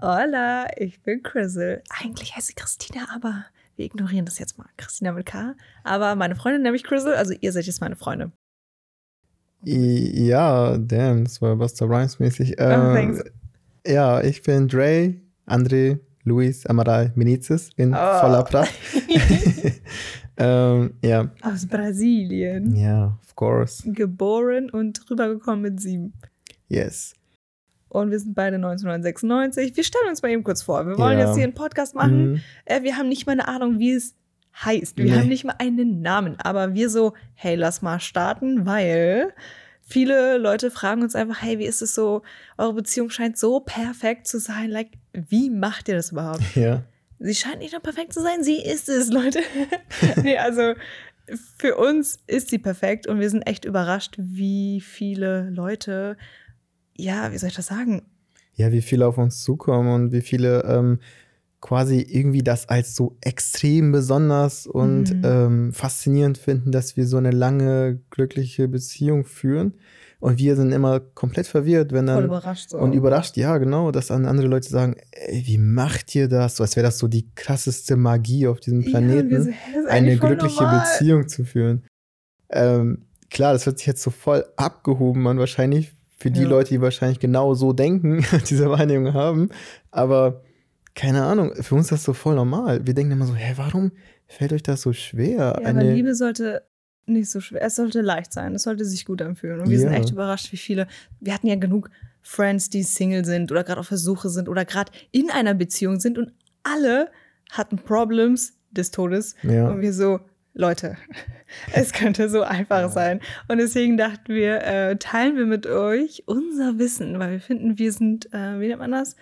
Hola, ich bin Chrisel. Eigentlich heiße ich Christina, aber wir ignorieren das jetzt mal. Christina mit K. Aber meine Freundin nennt mich Chrisel, also ihr seid jetzt meine Freunde. Ja, damn, das war Buster Rhymes mäßig. Oh, Ähm, thanks. ja, ich bin Dre, André, Luis, Amaral, Menezes in Oh. voller Pracht. ähm, ja, Aus Brasilien. ja, of course. Geboren und rübergekommen mit sieben. Yes. Und wir sind beide 1996. Wir stellen uns mal eben kurz vor. Wir wollen Ja. jetzt hier einen Podcast machen. Mhm. Äh, wir haben nicht mal eine Ahnung, wie es heißt. Wir Nee. haben nicht mal einen Namen. Aber wir so, hey, lass mal starten, weil viele Leute fragen uns einfach, hey, wie ist es so? Eure Beziehung scheint so perfekt zu sein. Like, wie macht ihr das überhaupt? Ja. Sie scheint nicht nur perfekt zu sein, sie ist es, Leute. nee, also für uns ist sie perfekt und wir sind echt überrascht, wie viele Leute, ja, wie soll ich das sagen? ja, wie viele auf uns zukommen und wie viele ähm, quasi irgendwie das als so extrem besonders und Mhm. ähm, faszinierend finden, dass wir so eine lange, glückliche Beziehung führen. Und wir sind immer komplett verwirrt, wenn Voll dann überrascht. So. und überrascht, ja, genau, dass dann andere Leute sagen, ey, wie macht ihr das? So als wäre das so die krasseste Magie auf diesem Ja, Planeten, das ist eine voll glückliche normal. Beziehung zu führen. Ähm, klar, das hört sich jetzt so voll abgehoben an, wahrscheinlich für die Ja. Leute, die wahrscheinlich genau so denken, diese Wahrnehmung haben. Aber keine Ahnung, für uns ist das so voll normal. Wir denken immer so, hä, warum fällt euch das so schwer? Ja, aber Liebe sollte nicht so schwer, es sollte leicht sein, es sollte sich gut anfühlen. Und wir sind Ja. echt überrascht, wie viele, wir hatten ja genug Friends, die Single sind oder gerade auf der Suche sind oder gerade in einer Beziehung sind und alle hatten Problems des Todes. ja. Und wir so, Leute, es könnte so einfach sein. Und deswegen dachten wir, äh, teilen wir mit euch unser Wissen, weil wir finden, wir sind, äh, wie nennt man das?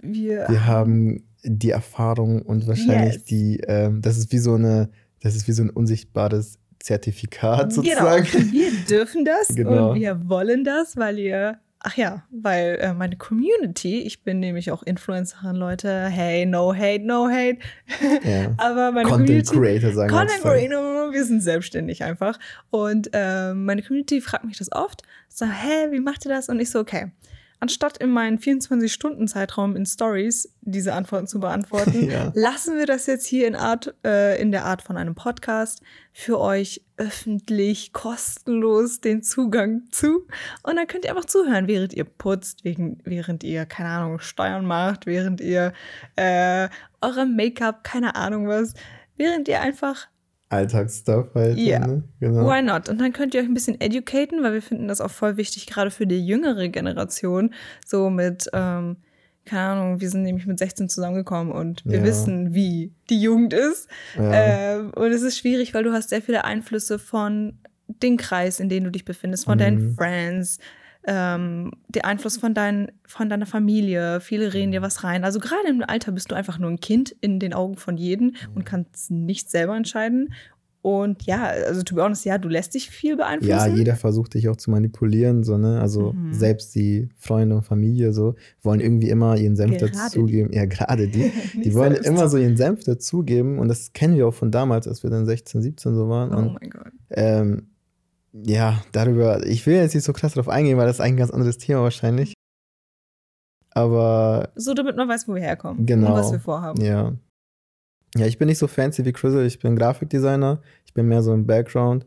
Wir, wir haben die Erfahrung und wahrscheinlich Yes. die, ähm, das ist wie so eine, das ist wie so ein unsichtbares Zertifikat Genau, sozusagen. wir dürfen das Genau. und wir wollen das, weil ihr, ach ja, weil äh, meine Community, ich bin nämlich auch Influencerin, Leute, hey, no hate, no hate, Ja. aber meine Content Community, Creator sagen wir Content. Creator, wir sind selbstständig einfach. Und ähm, meine Community fragt mich das oft. So, hä, wie macht ihr das? Und ich so, okay. Anstatt in meinen 24-Stunden-Zeitraum in Stories diese Antworten zu beantworten, Ja. lassen wir das jetzt hier in, Art, äh, in der Art von einem Podcast für euch öffentlich, kostenlos den Zugang zu. Und dann könnt ihr einfach zuhören, während ihr putzt, wegen, während ihr, keine Ahnung, Steuern macht, während ihr äh, eure Make-up, keine Ahnung was, während ihr einfach Alltagsstuff halt. Ja. Ne? Genau. Why not? Und dann könnt ihr euch ein bisschen educaten, weil wir finden das auch voll wichtig, gerade für die jüngere Generation. So mit, ähm, keine Ahnung, wir sind nämlich mit 16 zusammengekommen und wir Ja. wissen, wie die Jugend ist. Ja. Ähm, und es ist schwierig, weil du hast sehr viele Einflüsse von dem Kreis, in dem du dich befindest, von deinen Mhm. Friends, ähm, der Einfluss von, dein, von deiner Familie. Viele reden dir was rein. Also gerade im Alter bist du einfach nur ein Kind in den Augen von jedem und kannst nicht selber entscheiden. Und ja, also to be honest, ja, du lässt dich viel beeinflussen. Ja, jeder versucht dich auch zu manipulieren, so, ne? Also Mhm. selbst die Freunde und Familie so wollen irgendwie immer ihren Senf Gerade dazugeben. Ja, gerade die. Die wollen selbst. immer so ihren Senf dazugeben und das kennen wir auch von damals, als wir dann 16, 17 so waren. Oh Und mein Gott. ähm, ja, darüber, ich will jetzt nicht so krass drauf eingehen, weil das ist eigentlich ein ganz anderes Thema wahrscheinlich. Aber So, damit man weiß, wo wir herkommen Genau. und was wir vorhaben. Ja. Ja, ich bin nicht so fancy wie Chrisel. Ich bin Grafikdesigner. Ich bin mehr so im Background.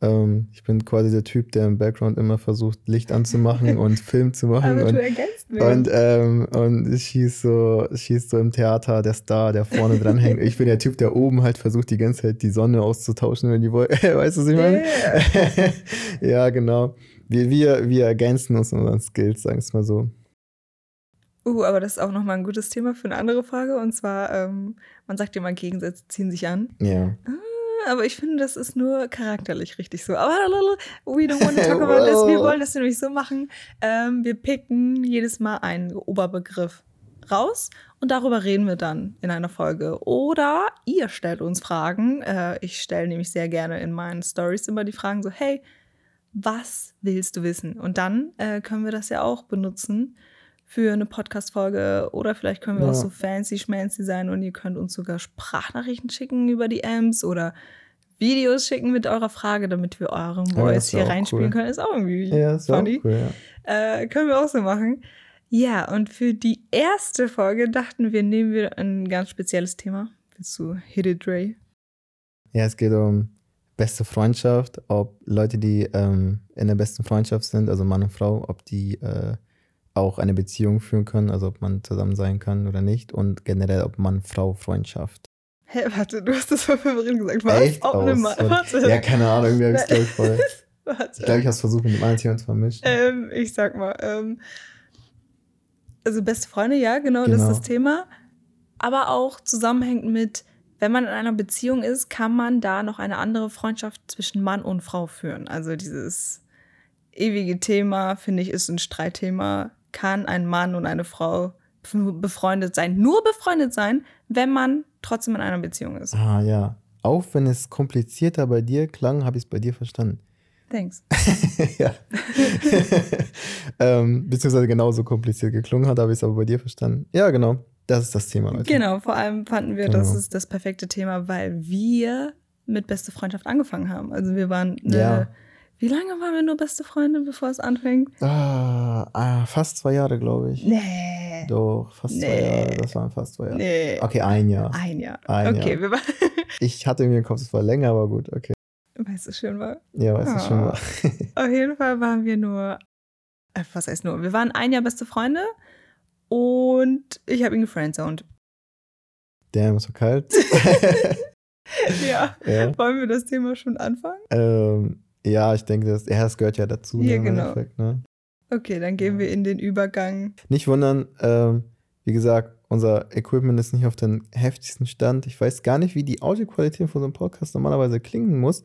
Ähm, ich bin quasi der Typ, der im Background immer versucht, Licht anzumachen und Film zu machen. Aber und, du ergänzt mich. und, ähm, und ich schieß so, schieß so im Theater der Star, der vorne dran hängt. Ich bin der Typ, der oben halt versucht, die ganze Zeit die Sonne auszutauschen, wenn die wollen. weißt du, was ich meine? Yeah. ja, genau. Wir, wir, wir ergänzen uns unseren Skills, sagen wir es mal so. Uh, aber das ist auch nochmal ein gutes Thema für eine andere Frage. Und zwar, ähm, man sagt immer, Gegensätze ziehen sich an. Ja. Aber ich finde, das ist nur charakterlich richtig so. Aber we don't want to talk about this. Wir wollen das nämlich so machen. Ähm, wir picken jedes Mal einen Oberbegriff raus und darüber reden wir dann in einer Folge. Oder ihr stellt uns Fragen. Äh, ich stelle nämlich sehr gerne in meinen Stories immer die Fragen so, hey, was willst du wissen? Und dann äh, können wir das ja auch benutzen für eine Podcast-Folge oder vielleicht können wir Ja. auch so fancy schmancy sein und ihr könnt uns sogar Sprachnachrichten schicken über die Amps oder Videos schicken mit eurer Frage, damit wir euren Ja, Voice ist hier reinspielen cool. können. Ist auch irgendwie Ja, ist auch funny. cool, ja. Äh, können wir auch so machen. Ja, und für die erste Folge dachten wir, nehmen wir ein ganz spezielles Thema. Willst du Hit It, Dre? Ja, es geht um beste Freundschaft, ob Leute, die ähm, in der besten Freundschaft sind, also Mann und Frau, ob die äh, auch eine Beziehung führen können, also ob man zusammen sein kann oder nicht und generell ob Mann-Frau-Freundschaft. Hä, warte, du hast das voll verwirrend gesagt. Was? Echt? Ob eine Oh, Ma- sorry. warte. Ja, keine Ahnung, irgendwie habe ich es glaube ich voll. warte. Ich glaube, ich habe es versucht, mit dem anderen Thema zu vermischen. Ähm, ich sag mal, ähm, also beste Freunde, ja, genau, das ist Genau. das Thema. Aber auch zusammenhängt mit, wenn man in einer Beziehung ist, kann man da noch eine andere Freundschaft zwischen Mann und Frau führen. Also dieses ewige Thema, finde ich, ist ein Streitthema. Kann ein Mann und eine Frau befreundet sein? Nur befreundet sein, wenn man trotzdem in einer Beziehung ist. Ah, ja. Auch wenn es komplizierter bei dir klang, habe ich es bei dir verstanden. Thanks. ja. ähm, beziehungsweise genauso kompliziert geklungen hat, habe ich es aber bei dir verstanden. Ja, genau. Das ist das Thema, Leute. Genau, vor allem fanden wir, das Genau. ist das perfekte Thema, weil wir mit beste Freundschaft angefangen haben. Also wir waren eine, Ja. Wie lange waren wir nur beste Freunde, bevor es anfängt? Ah, ah, fast zwei Jahre, glaube ich. Nee. Doch, fast zwei Nee. Jahre. Das waren fast zwei Jahre. Nee. Okay, ein Jahr. Ein Jahr. Ein okay, Jahr. wir waren, Ich hatte irgendwie im Kopf, es war länger, aber gut, okay. es so schön war. Ja, weißt du schon Ah. war. Auf jeden Fall waren wir nur, äh, was heißt nur? Wir waren ein Jahr beste Freunde und ich habe ihn gefriendzoned. Damn, ist so kalt. ja. ja. Wollen wir das Thema schon anfangen? Ähm, ja, ich denke, das, ja, das gehört ja dazu. Ja, genau. Ne? Okay, dann gehen wir in den Übergang. Nicht wundern, ähm, wie gesagt, unser Equipment ist nicht auf den heftigsten Stand. Ich weiß gar nicht, wie die Audioqualität von so einem Podcast normalerweise klingen muss,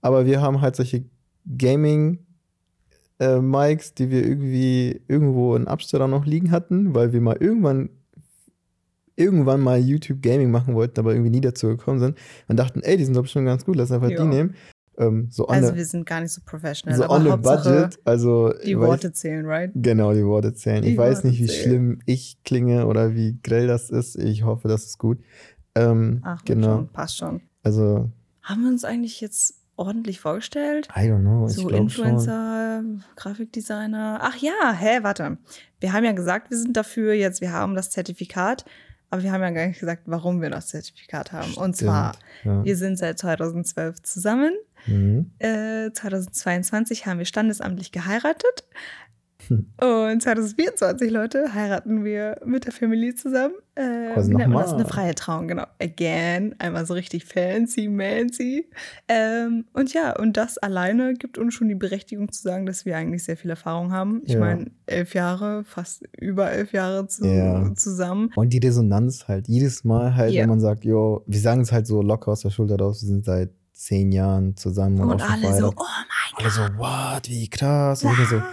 aber wir haben halt solche Gaming- äh, die wir irgendwie irgendwo in Abstellung noch liegen hatten, weil wir mal irgendwann irgendwann mal YouTube Gaming machen wollten, aber irgendwie nie dazu gekommen sind und dachten, ey, die sind doch bestimmt ganz gut, lass einfach Ja. die nehmen. Ähm, so Also a, wir sind gar nicht so professional, so aber on a budget, also die weiß- Worte zählen, right? Genau, die Worte zählen. Die ich weiß Worte nicht, wie zählen. schlimm ich klinge oder wie grell das ist. Ich hoffe, das ist gut. Ähm, Ach, genau. schon, passt schon. Also, Haben wir uns eigentlich jetzt ordentlich vorgestellt? I don't know. Ich so glaube schon. Influencer, Grafikdesigner. Ach ja, hä, warte. Wir haben ja gesagt, wir sind dafür jetzt, wir haben das Zertifikat, aber wir haben ja gar nicht gesagt, warum wir das Zertifikat haben. Und zwar, Ja. wir sind seit 2012 zusammen. Mhm. Äh, 2022 haben wir standesamtlich geheiratet. Hm. Und 2024, Leute, heiraten wir mit der Familie zusammen. Äh, Quasi nennt man das? Eine freie Trauung, genau. Again. Einmal so richtig fancy, mancy. Ähm, und ja, und das alleine gibt uns schon die Berechtigung zu sagen, dass wir eigentlich sehr viel Erfahrung haben. Ich Ja. meine, elf Jahre, fast über elf Jahre zu, Ja. zusammen. Und die Resonanz halt. Jedes Mal halt, Ja. wenn man sagt, jo, wir sagen es halt so locker aus der Schulter raus, wir sind seit zehn Jahren zusammen und, Und schon alle so, oh mein alle so, what, wie krass. Und ich so, Gott.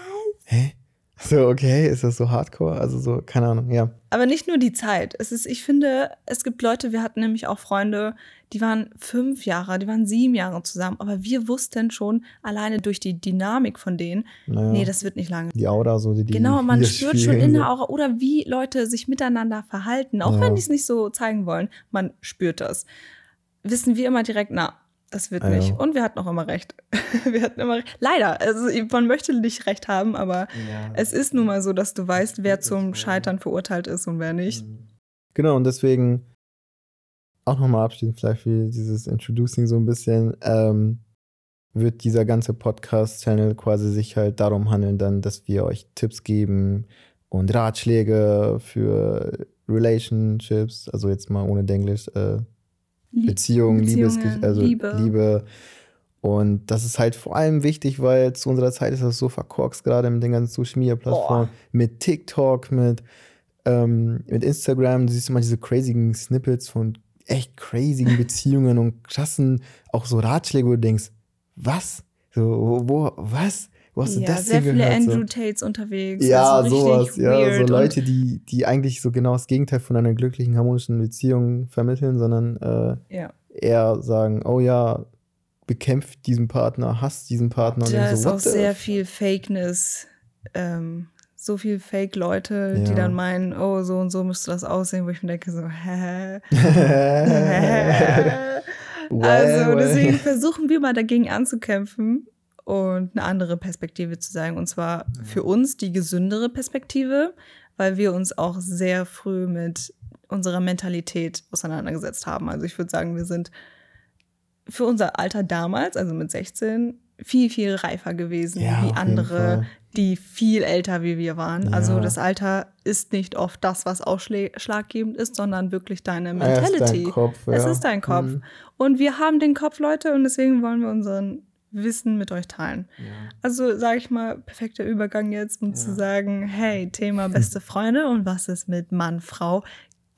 hä? So, okay, ist das so hardcore? Also so, keine Ahnung, ja. Aber nicht nur die Zeit. Es ist, ich finde, es gibt Leute, wir hatten nämlich auch Freunde, die waren fünf Jahre, die waren sieben Jahre zusammen, aber wir wussten schon alleine durch die Dynamik von denen, Naja, nee, das wird nicht lange. die Aura, so die, die Genau, man spürt schon in der. Aura oder wie Leute sich miteinander verhalten, auch Ja. wenn die es nicht so zeigen wollen, man spürt das. Wissen wir immer direkt, na, das wird ja. nicht. Und wir hatten auch immer recht. wir hatten immer recht. Leider, also man möchte nicht recht haben, aber es ist nun mal so, dass du weißt, wer zum Scheitern verurteilt ist und wer nicht. Genau, und deswegen auch nochmal abschließend vielleicht für dieses Introducing so ein bisschen, ähm, wird dieser ganze Podcast-Channel quasi sich halt darum handeln, dann, dass wir euch Tipps geben und Ratschläge für Relationships, also jetzt mal ohne Denglisch, äh, Lieb- Beziehungen, Liebes, Beziehungen, also Liebe. Liebe. Und das ist halt vor allem wichtig, weil zu unserer Zeit ist das so verkorkst, gerade mit den ganzen Social Media Plattformen, Boah. mit TikTok, mit, ähm, mit Instagram. Du siehst immer diese crazigen Snippets von echt crazigen Beziehungen und krassen, auch so Ratschläge, wo du denkst, was? So, wo, wo was? Wo hast du ja, das sehr denn viele gehört? Andrew Tates unterwegs. Ja, also sowas, ja, so und- Leute, die, die eigentlich so genau das Gegenteil von einer glücklichen, harmonischen Beziehung vermitteln, sondern äh, Ja, eher sagen, oh ja, bekämpft diesen Partner, hasst diesen Partner. und da ist so, auch what the sehr viel Fakeness. Ähm, so viel Fake-Leute, die Ja. dann meinen, oh, so und so müsste das aussehen, wo ich mir denke, so, hä? Well, also deswegen versuchen wir mal dagegen anzukämpfen und eine andere Perspektive zu zeigen. Und zwar ja. für uns die gesündere Perspektive, weil wir uns auch sehr früh mit unserer Mentalität auseinandergesetzt haben. Also ich würde sagen, wir sind für unser Alter damals, also mit 16, viel, viel reifer gewesen ja, wie andere, die viel älter wie wir waren. Ja. Also das Alter ist nicht oft das, was ausschlaggebend ist, sondern wirklich deine Mentality. Es ist dein Kopf. Ja. Ist dein Kopf. Mhm. Und wir haben den Kopf, Leute, und deswegen wollen wir unseren Wissen mit euch teilen. Also sage ich mal, perfekter Übergang jetzt, um zu sagen, hey, Thema beste Freunde und was ist mit Mann, Frau?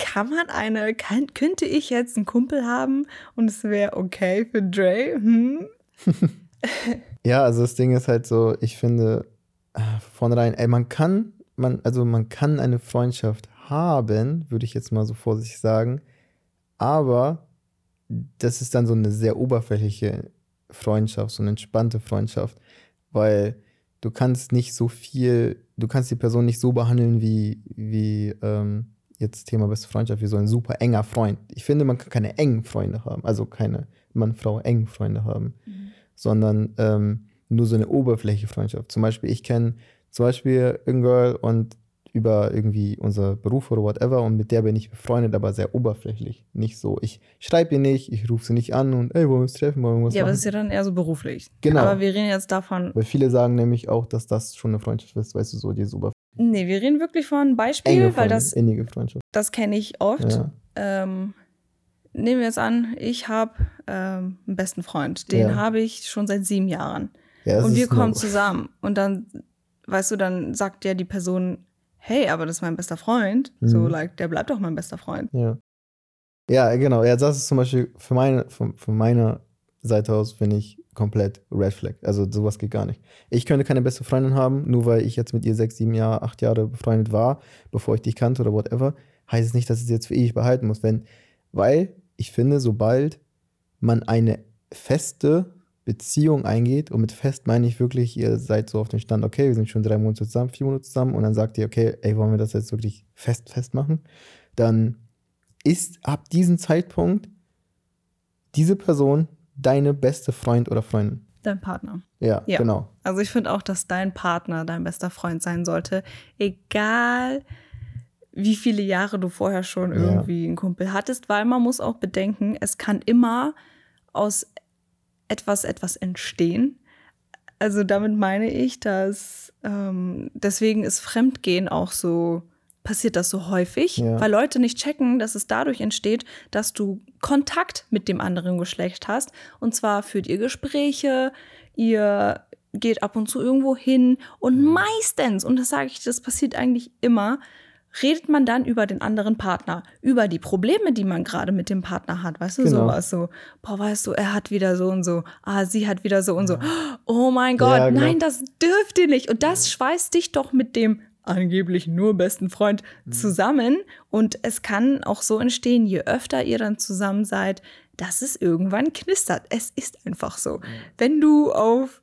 kann man eine, kann, könnte ich jetzt einen Kumpel haben und es wäre okay für Dre? Hm? ja, also das Ding ist halt so, ich finde, äh, vornherein, ey, man kann, man, also man kann eine Freundschaft haben, würde ich jetzt mal so vorsichtig sagen, aber das ist dann so eine sehr oberflächliche Freundschaft, so eine entspannte Freundschaft, weil du kannst nicht so viel, du kannst die Person nicht so behandeln wie, wie ähm, jetzt Thema beste Freundschaft, wie so ein super enger Freund. Ich finde, man kann keine engen Freunde haben, also keine Mann-Frau engen Freunde haben, mhm. sondern ähm, nur so eine oberflächliche Freundschaft. Zum Beispiel, ich kenne zum Beispiel ein Girl und über irgendwie unser Beruf oder whatever und mit der bin ich befreundet, aber sehr oberflächlich. Nicht so, ich schreibe ihr nicht, ich rufe sie nicht an und ey, wollen wir uns treffen, wollen wir was Ja, machen? aber das ist ja dann eher so beruflich. Genau. Aber wir reden jetzt davon. Weil viele sagen nämlich auch, dass das schon eine Freundschaft ist, weißt du, so diese Oberfläche. Nee, wir reden wirklich von Beispiel, Enge weil das. Innige Freundschaft. Das kenne ich oft. Ja. Ähm, nehmen wir jetzt an, ich habe ähm, einen besten Freund. Den ja. habe ich schon seit sieben Jahren. Ja, und wir kommen zusammen. Und dann, weißt du, dann sagt ja die Person, hey, aber das ist mein bester Freund. Mhm. So, like, der bleibt doch mein bester Freund. Ja. Ja, genau. Ja, das ist zum Beispiel für meine, von, von meiner Seite aus, finde ich, komplett Red Flag. Also sowas geht gar nicht. Ich könnte keine beste Freundin haben, nur weil ich jetzt mit ihr sechs, sieben Jahre, acht Jahre befreundet war, bevor ich dich kannte oder whatever, heißt es nicht, dass ich sie jetzt für ewig behalten muss. Wenn, weil ich finde, sobald man eine feste Beziehung eingeht, und mit fest meine ich wirklich, ihr seid so auf dem Stand, okay, wir sind schon drei Monate zusammen, vier Monate zusammen, und dann sagt ihr, okay, ey, wollen wir das jetzt wirklich fest, fest machen? Dann ist ab diesem Zeitpunkt diese Person deine beste Freund oder Freundin? Dein Partner. Ja, ja. genau. Also ich finde auch, dass dein Partner dein bester Freund sein sollte. Egal wie viele Jahre du vorher schon irgendwie ja. einen Kumpel hattest, weil man muss auch bedenken, es kann immer aus etwas etwas entstehen. Also damit meine ich, dass ähm, deswegen ist Fremdgehen auch so passiert das so häufig, ja. weil Leute nicht checken, dass es dadurch entsteht, dass du Kontakt mit dem anderen Geschlecht hast. Und zwar führt ihr Gespräche, ihr geht ab und zu irgendwo hin und meistens, und das sage ich, das passiert eigentlich immer, redet man dann über den anderen Partner, über die Probleme, die man gerade mit dem Partner hat. Weißt du, genau. sowas so, boah, weißt du, er hat wieder so und so, ah, sie hat wieder so und so. Oh mein Gott, ja, genau. nein, das dürft ihr nicht. Und das schweißt dich doch mit dem angeblich nur besten Freund mhm. zusammen. Und es kann auch so entstehen, je öfter ihr dann zusammen seid, dass es irgendwann knistert. Es ist einfach so. Mhm. Wenn du auf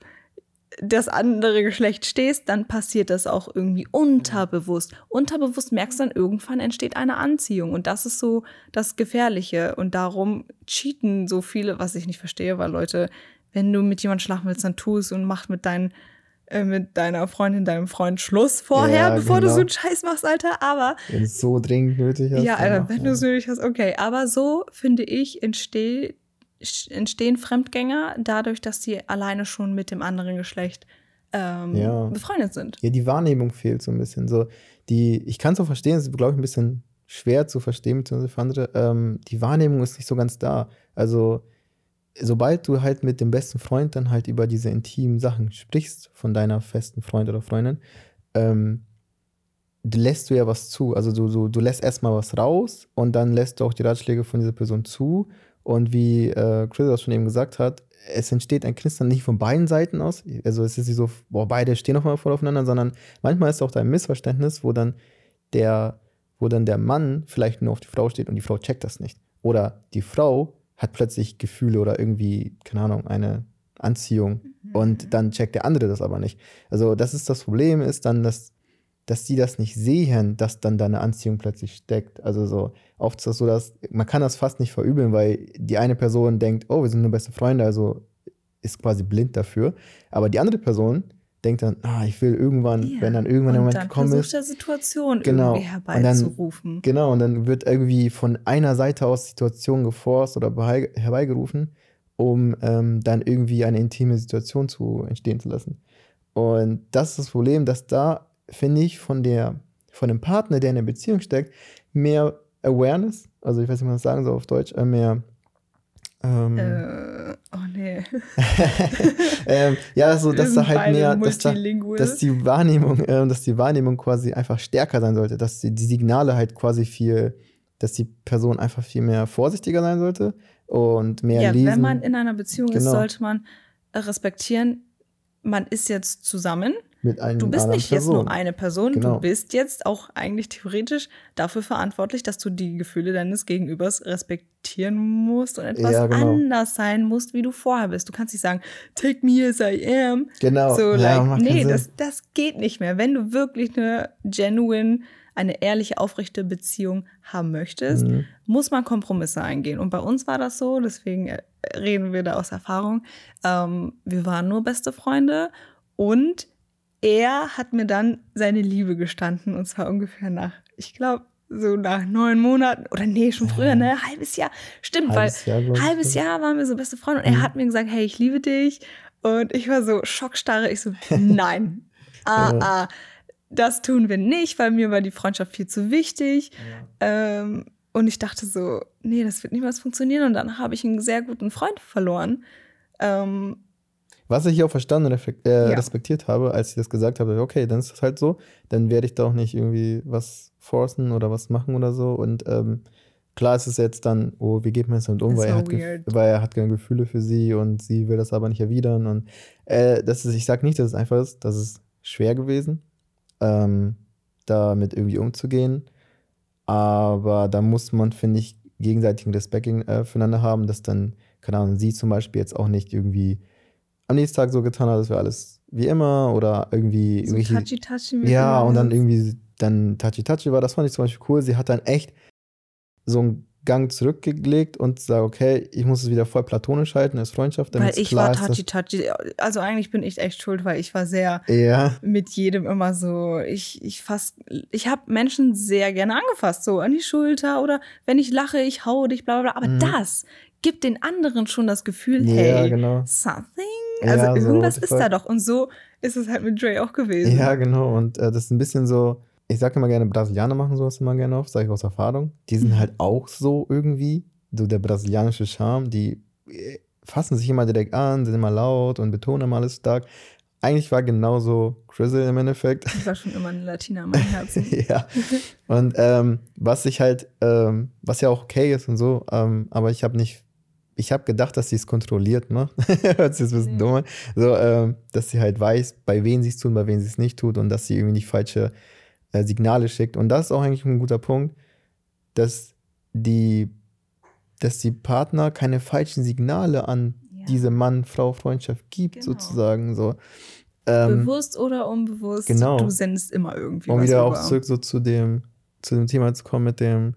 das andere Geschlecht stehst, dann passiert das auch irgendwie unterbewusst. Unterbewusst merkst du dann, irgendwann entsteht eine Anziehung. Und das ist so das Gefährliche. Und darum cheaten so viele, was ich nicht verstehe, weil Leute, wenn du mit jemandem schlafen willst, dann tu es und mach mit deinen äh, mit deiner Freundin, deinem Freund Schluss vorher, ja, bevor genau. du so einen Scheiß machst, Alter. Aber. Wenn es so dringend nötig ist. Ja, Alter, wenn du es nötig hast, okay. Aber so, finde ich, entsteh, entstehen Fremdgänger dadurch, dass sie alleine schon mit dem anderen Geschlecht ähm, ja. befreundet sind. Ja, die Wahrnehmung fehlt so ein bisschen. So, die, ich kann es auch verstehen, es ist, glaube ich, ein bisschen schwer zu verstehen, beziehungsweise für andere. Ähm, die Wahrnehmung ist nicht so ganz da. Also, sobald du halt mit dem besten Freund dann halt über diese intimen Sachen sprichst von deiner festen Freund oder Freundin, ähm, lässt du ja was zu. Also du, du, du lässt erstmal was raus und dann lässt du auch die Ratschläge von dieser Person zu. Und wie äh, Chris auch schon eben gesagt hat, es entsteht ein Knistern nicht von beiden Seiten aus. Also es ist nicht so, boah, beide stehen einmal voll aufeinander, sondern manchmal ist auch ein Missverständnis, wo dann der, wo dann der Mann vielleicht nur auf die Frau steht und die Frau checkt das nicht. Oder die Frau hat plötzlich Gefühle oder irgendwie, keine Ahnung, eine Anziehung mhm. und dann checkt der andere das aber nicht. Also das ist das Problem, ist dann, dass, dass die das nicht sehen, dass dann da eine Anziehung plötzlich steckt. Also so, oft ist das so, dass man kann das fast nicht verübeln, weil die eine Person denkt, oh, wir sind nur beste Freunde, also ist quasi blind dafür. Aber die andere Person denkt dann, ah, ich will irgendwann, ja. wenn dann irgendwann der Moment gekommen ist. der Situation genau, irgendwie herbeizurufen. Und dann, genau, und dann wird irgendwie von einer Seite aus Situation geforst oder herbeigerufen, um ähm, dann irgendwie eine intime Situation zu entstehen zu lassen. Und das ist das Problem, dass da, finde ich, von der, von dem Partner, der in der Beziehung steckt, mehr Awareness, also ich weiß nicht, wie man das sagen soll auf Deutsch, äh, mehr ähm, äh, oh nee. ähm, ja, so dass da halt mehr, dass, da, dass die Wahrnehmung, äh, dass die Wahrnehmung quasi einfach stärker sein sollte, dass die, die Signale halt quasi viel, dass die Person einfach viel mehr vorsichtiger sein sollte und mehr ja, lesen. Wenn man in einer Beziehung genau. ist, sollte man respektieren, man ist jetzt zusammen mit einem Du bist nicht Person. jetzt nur eine Person, genau. du bist jetzt auch eigentlich theoretisch dafür verantwortlich, dass du die Gefühle deines Gegenübers respektieren musst und etwas ja, genau. anders sein musst, wie du vorher bist. Du kannst nicht sagen, take me as I am. Genau. So, ja, like, nee, das, das geht nicht mehr. Wenn du wirklich eine genuine, eine ehrliche, aufrechte Beziehung haben möchtest, mhm. muss man Kompromisse eingehen. Und bei uns war das so, deswegen äh, reden wir da aus Erfahrung. Ähm, wir waren nur beste Freunde und er hat mir dann seine Liebe gestanden und zwar ungefähr nach, ich glaube, so nach neun Monaten oder nee, schon früher, ne, halbes Jahr. Stimmt, halbes weil Jahr, halbes Jahr waren wir so beste Freunde und mhm. er hat mir gesagt, hey, ich liebe dich und ich war so schockstarre, ich so, nein, ah, ah, das tun wir nicht, weil mir war die Freundschaft viel zu wichtig. Ja. Ähm, und ich dachte so, nee, das wird niemals funktionieren. Und dann habe ich einen sehr guten Freund verloren. Ähm, was ich auch verstanden und äh, ja. respektiert habe, als ich das gesagt habe, okay, dann ist das halt so, dann werde ich da auch nicht irgendwie was forcen oder was machen oder so. Und ähm, klar ist es jetzt dann, oh, wie geht man jetzt damit um, weil, so er hat weil er hat keine Gefühle für sie und sie will das aber nicht erwidern. Und äh, das ist, ich sage nicht, dass es einfach ist, das ist schwer gewesen, ähm, damit irgendwie umzugehen. Aber da muss man, finde ich, gegenseitigen Respekt äh, füreinander haben, dass dann, keine Ahnung, sie zum Beispiel jetzt auch nicht irgendwie am nächsten Tag so getan hat, dass wir alles wie immer oder irgendwie. So touchy touchy Ja, und dann irgendwie dann touchy touchy war. Das fand ich zum Beispiel cool. Sie hat dann echt so einen Gang zurückgelegt und sagt, okay, ich muss es wieder voll platonisch halten als Freundschaft. Weil ich klar war touchy touchy. Also eigentlich bin ich echt schuld, weil ich war sehr ja. mit jedem immer so. Ich, ich fast, ich habe Menschen sehr gerne angefasst, so an die Schulter oder wenn ich lache, ich hau dich, bla bla bla. Aber mhm. das gibt den anderen schon das Gefühl, hey, ja, genau. something also ja, irgendwas so, ist da doch. Und so ist es halt mit Dre auch gewesen. Ja, genau. Und äh, das ist ein bisschen so, ich sage immer gerne, Brasilianer machen sowas immer gerne auf, sage ich aus Erfahrung. Die sind mhm. halt auch so irgendwie, so der brasilianische Charme, die äh, fassen sich immer direkt an, sind immer laut und betonen immer alles stark. Eigentlich war genauso Grizzle im Endeffekt. Ich war schon immer eine Latina in meinem Herzen. ja. Und ähm, was ich halt, ähm, was ja auch okay ist und so, ähm, aber ich habe nicht ich habe gedacht, dass sie es kontrolliert macht. Hört sich jetzt ein bisschen mhm. dumm an. So, ähm, dass sie halt weiß, bei wem sie es tut, bei wem sie es nicht tut und dass sie irgendwie nicht falsche äh, Signale schickt. Und das ist auch eigentlich ein guter Punkt, dass die, dass die Partner keine falschen Signale an ja. diese Mann-Frau-Freundschaft gibt, genau. sozusagen. So. Ähm, Bewusst oder unbewusst, genau. du sendest immer irgendwie. Um wieder auch zurück so zu dem, zu dem Thema zu kommen mit dem,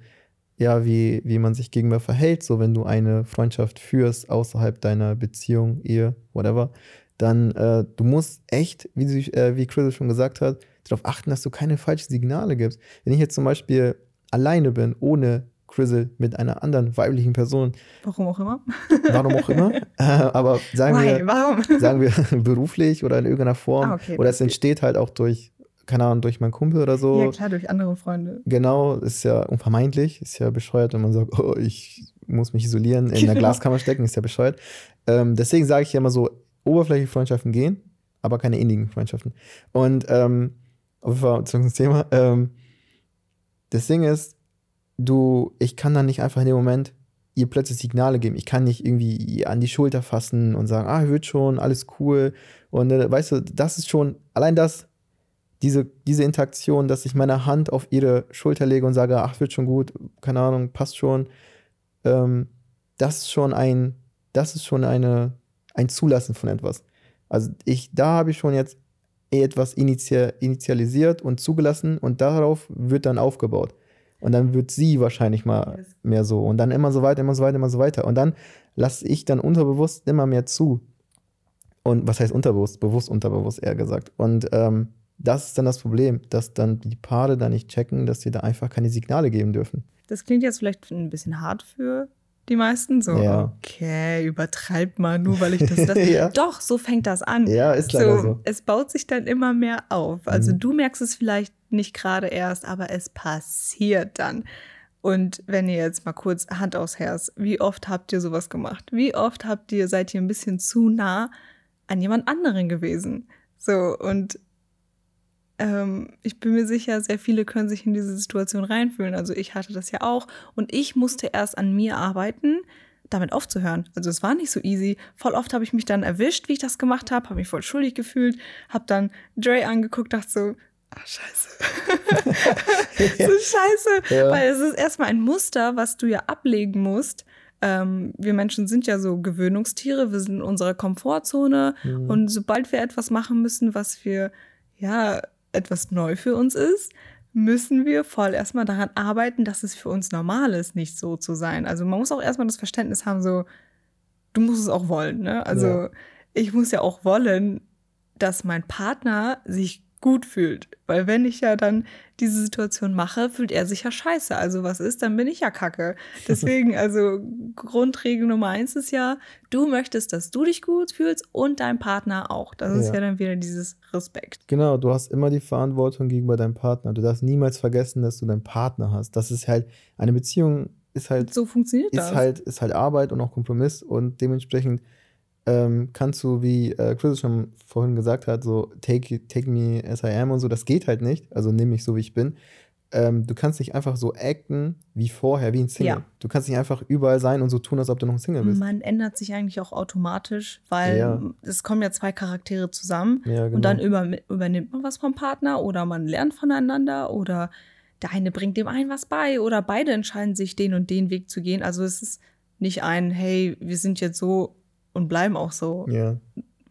ja, wie, wie man sich gegenüber verhält. So, wenn du eine Freundschaft führst außerhalb deiner Beziehung, Ehe, whatever, dann äh, du musst echt, wie, sie, äh, wie Chris schon gesagt hat, darauf achten, dass du keine falschen Signale gibst. Wenn ich jetzt zum Beispiel alleine bin, ohne Crizzle mit einer anderen weiblichen Person. Warum auch immer. Warum auch immer. Äh, aber sagen Why? wir, Warum? sagen wir beruflich oder in irgendeiner Form. Ah, okay, oder es entsteht halt auch durch keine Ahnung, durch meinen Kumpel oder so. Ja, klar, durch andere Freunde. Genau, ist ja unvermeidlich, ist ja bescheuert, wenn man sagt, oh, ich muss mich isolieren, in einer Glaskammer stecken, ist ja bescheuert. Ähm, deswegen sage ich ja immer so, oberflächliche Freundschaften gehen, aber keine innigen Freundschaften. Und ähm, auf jeden Fall zurück zum Thema. Ähm, das Ding ist, du, ich kann dann nicht einfach in dem Moment ihr plötzlich Signale geben. Ich kann nicht irgendwie an die Schulter fassen und sagen, ah, wird schon, alles cool. Und äh, weißt du, das ist schon, allein das diese, diese Interaktion, dass ich meine Hand auf ihre Schulter lege und sage, ach, wird schon gut, keine Ahnung, passt schon, ähm, das ist schon ein, das ist schon eine, ein Zulassen von etwas. Also ich, da habe ich schon jetzt etwas initial, initialisiert und zugelassen und darauf wird dann aufgebaut. Und dann wird sie wahrscheinlich mal mehr so. Und dann immer so weiter, immer so weiter, immer so weiter. Und dann lasse ich dann unterbewusst immer mehr zu. Und was heißt unterbewusst? Bewusst, unterbewusst eher gesagt. Und ähm, das ist dann das Problem, dass dann die Paare da nicht checken, dass sie da einfach keine Signale geben dürfen. Das klingt jetzt vielleicht ein bisschen hart für die meisten. So, Ja. okay, übertreibt mal, nur weil ich das. das. Ja. Doch, so fängt das an. Ja, ist leider so. Es baut sich dann immer mehr auf. Also Mhm. du merkst es vielleicht nicht gerade erst, aber es passiert dann. Und wenn ihr jetzt mal kurz Hand aufs Herz, wie oft habt ihr sowas gemacht? Wie oft habt ihr, seid ihr ein bisschen zu nah an jemand anderen gewesen? So, und ähm, ich bin mir sicher, sehr viele können sich in diese Situation reinfühlen. Also ich hatte das ja auch. Und ich musste erst an mir arbeiten, damit aufzuhören. Also es war nicht so easy. Voll oft habe ich mich dann erwischt, wie ich das gemacht habe, habe mich voll schuldig gefühlt, habe dann Dre angeguckt, dachte so, ah, scheiße. so scheiße. Ja. Weil es ist erstmal ein Muster, was du ja ablegen musst. Ähm, wir Menschen sind ja so Gewöhnungstiere, wir sind in unserer Komfortzone Mhm. und sobald wir etwas machen müssen, was wir, ja, etwas neu für uns ist, müssen wir voll erstmal daran arbeiten, dass es für uns normal ist, nicht so zu sein. Also man muss auch erstmal das Verständnis haben, so, du musst es auch wollen, ne? Also Ja. ich muss ja auch wollen, dass mein Partner sich gut fühlt. Weil wenn ich ja dann diese Situation mache, fühlt er sich ja scheiße. Also was ist, dann bin ich ja kacke. Deswegen, also Grundregel Nummer eins ist ja, du möchtest, dass du dich gut fühlst und dein Partner auch. Das ist Ja. ja dann wieder dieses Respekt. Genau, du hast immer die Verantwortung gegenüber deinem Partner. Du darfst niemals vergessen, dass du deinen Partner hast. Das ist halt, eine Beziehung ist halt, So funktioniert das. ist halt, ist halt Arbeit und auch Kompromiss und dementsprechend ähm, kannst du, wie äh, Chris schon vorhin gesagt hat, so take, take me as I am und so, das geht halt nicht. Also nimm mich so, wie ich bin. Ähm, du kannst nicht einfach so acten wie vorher, wie ein Single. Ja. Du kannst nicht einfach überall sein und so tun, als ob du noch ein Single bist. Man ändert sich eigentlich auch automatisch, weil Ja. es kommen ja zwei Charaktere zusammen Ja, genau. und dann über, übernimmt man was vom Partner oder man lernt voneinander oder der eine bringt dem einen was bei oder beide entscheiden sich, den und den Weg zu gehen. Also es ist nicht ein, hey, wir sind jetzt so und bleiben auch so, ja.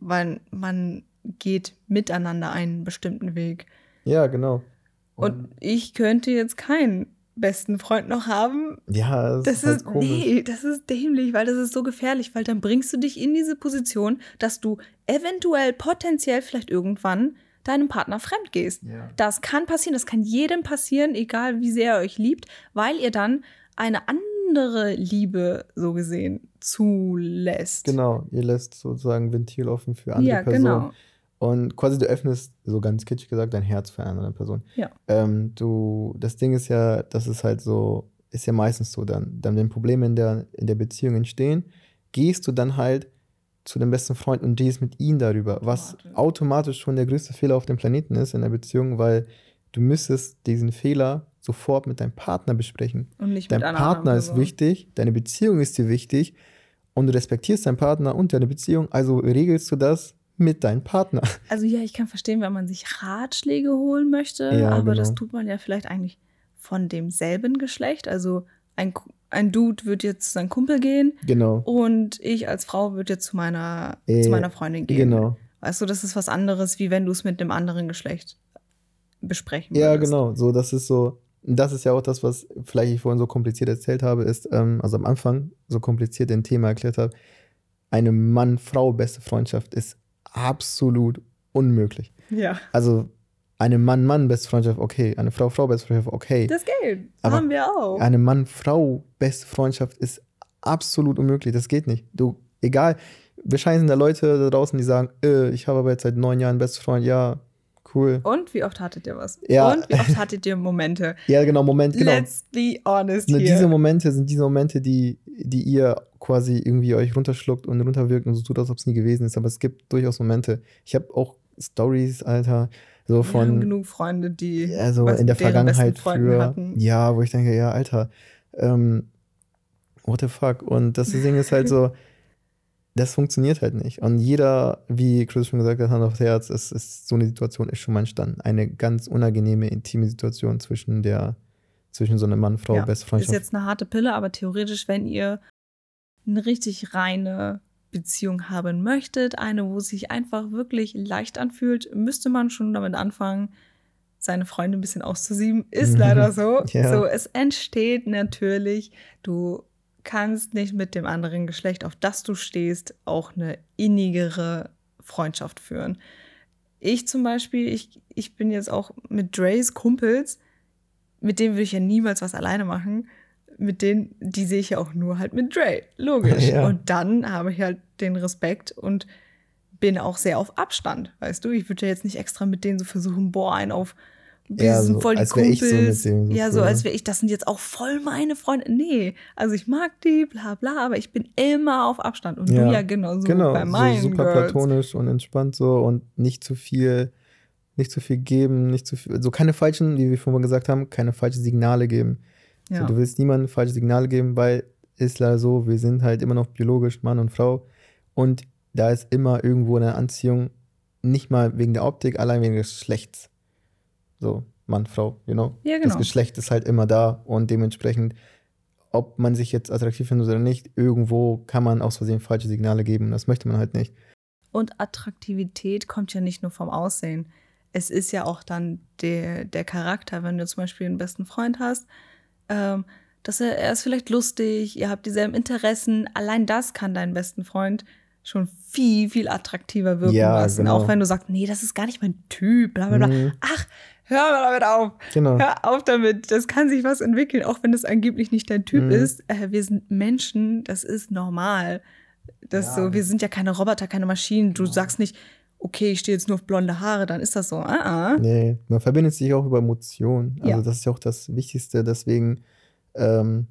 weil man geht miteinander einen bestimmten Weg. ja, genau. Und ich könnte jetzt keinen besten Freund noch haben, ja, das, das ist halt ist, komisch. nee, das ist dämlich, weil das ist so gefährlich, weil dann bringst du dich in diese Position, dass du eventuell, potenziell vielleicht irgendwann deinem Partner fremd gehst. Ja. Das kann passieren, das kann jedem passieren, egal wie sehr er euch liebt, weil ihr dann eine andere Liebe so gesehen zulässt. Genau, ihr lässt sozusagen Ventil offen für andere Ja, Personen. genau. Und quasi du öffnest, so ganz kitschig gesagt, dein Herz für eine andere Person. Ja. Ähm, du, das Ding ist ja, das ist halt so, ist ja meistens so dann, dann wenn Probleme in der, in der Beziehung entstehen, gehst du dann halt zu dem besten Freund und redest mit ihm darüber, was Automatisch. automatisch schon der größte Fehler auf dem Planeten ist in der Beziehung, weil du müsstest diesen Fehler sofort mit deinem Partner besprechen. Und nicht Dein mit Partner ist wichtig, deine Beziehung ist dir wichtig und du respektierst deinen Partner und deine Beziehung, also regelst du das mit deinem Partner. Also ja, ich kann verstehen, wenn man sich Ratschläge holen möchte, Ja, aber genau. das tut man ja vielleicht eigentlich von demselben Geschlecht. Also ein, ein Dude wird jetzt zu seinem Kumpel gehen Genau. und ich als Frau würde jetzt zu meiner, Äh, zu meiner Freundin gehen. Genau. Weißt du, das ist was anderes, wie wenn du es mit einem anderen Geschlecht besprechen Ja, würdest. genau. So, das ist so, das ist ja auch das, was vielleicht ich vorhin so kompliziert erzählt habe, ist, ähm, also am Anfang so kompliziert ein Thema erklärt habe, eine Mann-Frau-beste Freundschaft ist absolut unmöglich. Ja, Also eine Mann-Mann-beste Freundschaft, okay. Eine Frau-Frau-beste Freundschaft, okay. das geht. Aber haben wir auch. Eine Mann-Frau-beste Freundschaft ist absolut unmöglich. Das geht nicht. Du, egal, wahrscheinlich sind da Leute da draußen, die sagen, äh, ich habe aber jetzt seit neun Jahren einen besten Freund. Ja, cool. Und wie oft hattet ihr was? Ja. Und wie oft hattet ihr Momente? Ja, genau, Moment, genau. Let's be honest Ne, diese Momente sind diese Momente, die, die ihr quasi irgendwie euch runterschluckt und runterwirkt und so tut, als ob es nie gewesen ist. Aber es gibt durchaus Momente. Ich habe auch Stories, Alter, so wir haben von genug Freunde, die also was in der Vergangenheit früher. hatten. Ja, wo ich denke, ja, Alter, ähm, what the fuck? Und das Ding ist halt so, das funktioniert halt nicht. Und jeder, wie Chris schon gesagt hat, Hand aufs Herz, es ist so eine Situation ist schon mal entstanden. Eine ganz unangenehme, intime Situation zwischen der, zwischen so einer Mann-Frau, Ja, beste Ist Freundschaft. jetzt eine harte Pille, aber theoretisch, wenn ihr eine richtig reine Beziehung haben möchtet, eine, wo es sich einfach wirklich leicht anfühlt, müsste man schon damit anfangen, seine Freunde ein bisschen auszusieben. Ist leider so. Ja. So, es entsteht natürlich, du kannst nicht mit dem anderen Geschlecht, auf das du stehst, auch eine innigere Freundschaft führen. Ich zum Beispiel, ich, ich bin jetzt auch mit Dreys Kumpels, mit denen würde ich ja niemals was alleine machen. Mit denen, die sehe ich ja auch nur halt mit Dre. Logisch. Ja. Und dann habe ich halt den Respekt und bin auch sehr auf Abstand, weißt du? Ich würde ja jetzt nicht extra mit denen so versuchen, boah, einen auf wir sind so, voll die Kumpels. So so ja, so als wäre ich, das sind jetzt auch voll meine Freunde. Nee, also ich mag die, bla bla, aber ich bin immer auf Abstand. Und ja, du ja genauso genau, bei meinen so super Girls. platonisch und entspannt so und nicht zu viel, nicht zu viel geben, nicht zu viel, so keine falschen, wie wir vorhin gesagt haben, keine falschen Signale geben. Ja. Du willst niemandem falsche Signale geben, weil ist leider so, wir sind halt immer noch biologisch Mann und Frau und da ist immer irgendwo eine Anziehung, nicht mal wegen der Optik, allein wegen des Geschlechts. So, Mann, Frau, you know? Ja, genau. Das Geschlecht ist halt immer da und dementsprechend, ob man sich jetzt attraktiv findet oder nicht, irgendwo kann man aus Versehen falsche Signale geben. Das möchte man halt nicht. Und Attraktivität kommt ja nicht nur vom Aussehen. Es ist ja auch dann der, der Charakter, wenn du zum Beispiel einen besten Freund hast, ähm, dass er, er ist vielleicht lustig, ihr habt dieselben Interessen. Allein das kann deinen besten Freund schon viel, viel attraktiver wirken ja, lassen. Genau. Auch wenn du sagst, nee, das ist gar nicht mein Typ, bla bla bla. Mhm. Ach, hör mal damit auf. Genau. Hör auf damit. Das kann sich was entwickeln, auch wenn das angeblich nicht dein Typ mhm. ist. Äh, wir sind Menschen, das ist normal. Das ja. so, wir sind ja keine Roboter, keine Maschinen. Du ja. sagst nicht, okay, ich stehe jetzt nur auf blonde Haare, dann ist das so. Uh -uh. Nee, man verbindet sich auch über Emotionen. Also ja. das ist ja auch das Wichtigste. Deswegen ähm,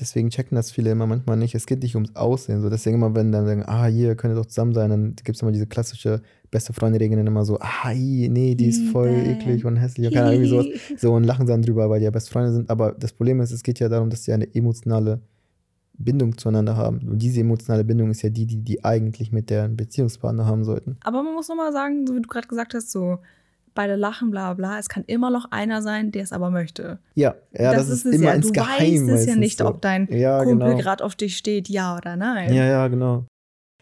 deswegen checken das viele immer manchmal nicht. Es geht nicht ums Aussehen. So. Deswegen immer, wenn dann sagen, ah, hier, könnt ihr doch zusammen sein, dann gibt es immer diese klassische beste Freunde-Regel immer so, ah, nee, die ist voll eklig und hässlich und keine Ahnung, sowas. So und lachen dann drüber, weil die ja beste Freunde sind. Aber das Problem ist, es geht ja darum, dass sie eine emotionale Bindung zueinander haben. Und diese emotionale Bindung ist ja die, die die eigentlich mit deren Beziehungspartner haben sollten. Aber man muss nochmal sagen, so wie du gerade gesagt hast, so beide lachen, bla bla. Es kann immer noch einer sein, der es aber möchte. Ja, ja das, das ist, ist immer ja. ins du Geheim. Du weißt es ja nicht, so. ob dein ja, Kumpel genau. gerade auf dich steht, ja oder nein. Ja, ja, genau.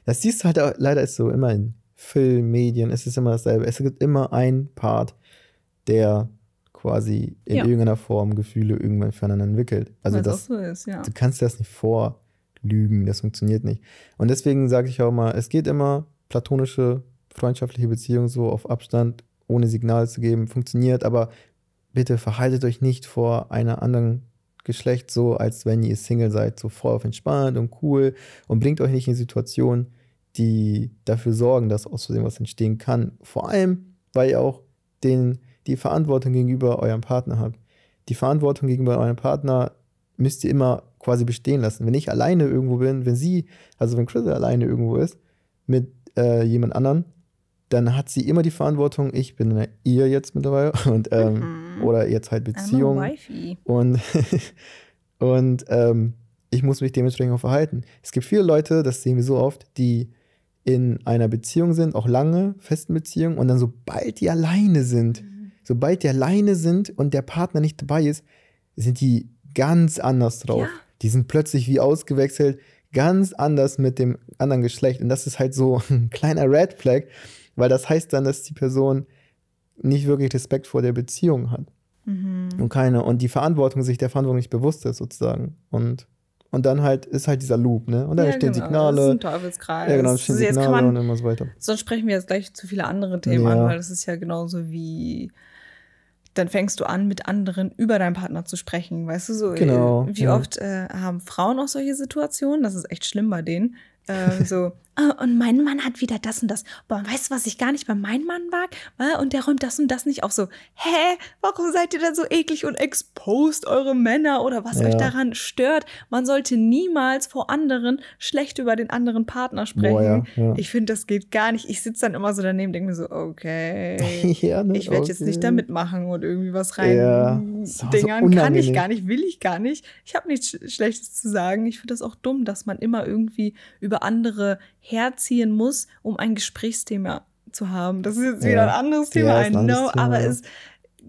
Das siehst du halt auch, leider ist so immer in Film, Medien, es ist immer dasselbe. Es gibt immer einen Part, der quasi in ja. irgendeiner Form Gefühle irgendwann füreinander entwickelt. Also das, so ist, ja. du kannst das nicht vorlügen, das funktioniert nicht. Und deswegen sage ich auch mal, es geht immer platonische, freundschaftliche Beziehungen so auf Abstand ohne Signal zu geben, funktioniert, aber bitte verhaltet euch nicht vor einer anderen Geschlecht so, als wenn ihr Single seid, so voll auf entspannt und cool und bringt euch nicht in Situationen, die dafür sorgen, dass aus Versehen was entstehen kann. Vor allem, weil ihr auch den, die Verantwortung gegenüber eurem Partner habt. Die Verantwortung gegenüber eurem Partner müsst ihr immer quasi bestehen lassen. Wenn ich alleine irgendwo bin, wenn sie, also wenn Chris alleine irgendwo ist mit äh, jemand anderen, dann hat sie immer die Verantwortung, ich bin ihr jetzt mittlerweile und ähm, mhm. oder jetzt halt Beziehung und und ähm, ich muss mich dementsprechend auch verhalten. Es gibt viele Leute, das sehen wir so oft, die in einer Beziehung sind, auch lange festen Beziehungen und dann sobald die alleine sind, mhm. sobald die alleine sind und der Partner nicht dabei ist, sind die ganz anders drauf. Ja. Die sind plötzlich wie ausgewechselt, ganz anders mit dem anderen Geschlecht und das ist halt so ein kleiner Red Flag weil das heißt dann, dass die Person nicht wirklich Respekt vor der Beziehung hat. Mhm. Und keine, und die Verantwortung sich der Verantwortung nicht bewusst ist, sozusagen. Und, und dann halt ist halt dieser Loop, ne? Und dann ja, entstehen genau. Signale. Das ist ein Teufelskreis. Ja, genau, entstehen Signale man, und immer so weiter. Sonst sprechen wir jetzt gleich zu viele andere Themen ja. an, weil das ist ja genauso wie dann fängst du an, mit anderen über deinen Partner zu sprechen. Weißt du so? Genau, wie ja. oft äh, haben Frauen auch solche Situationen? Das ist echt schlimm bei denen. Äh, so, und mein Mann hat wieder das und das. Boah, weißt du, was ich gar nicht bei meinem Mann mag? Und der räumt das und das nicht auf. So, hä? Warum seid ihr denn so eklig und exposed eure Männer oder was ja. euch daran stört? Man sollte niemals vor anderen schlecht über den anderen Partner sprechen. Boah, ja, ja. Ich finde, das geht gar nicht. Ich sitze dann immer so daneben, denke mir so, okay, ich werde okay. jetzt nicht da mitmachen und irgendwie was rein ja. dingern. So Kann ich gar nicht, will ich gar nicht. Ich habe nichts Schlechtes zu sagen. Ich finde das auch dumm, dass man immer irgendwie über andere herziehen muss, um ein Gesprächsthema zu haben. Das ist jetzt wieder ja. ein anderes Thema, ja, I know, aber es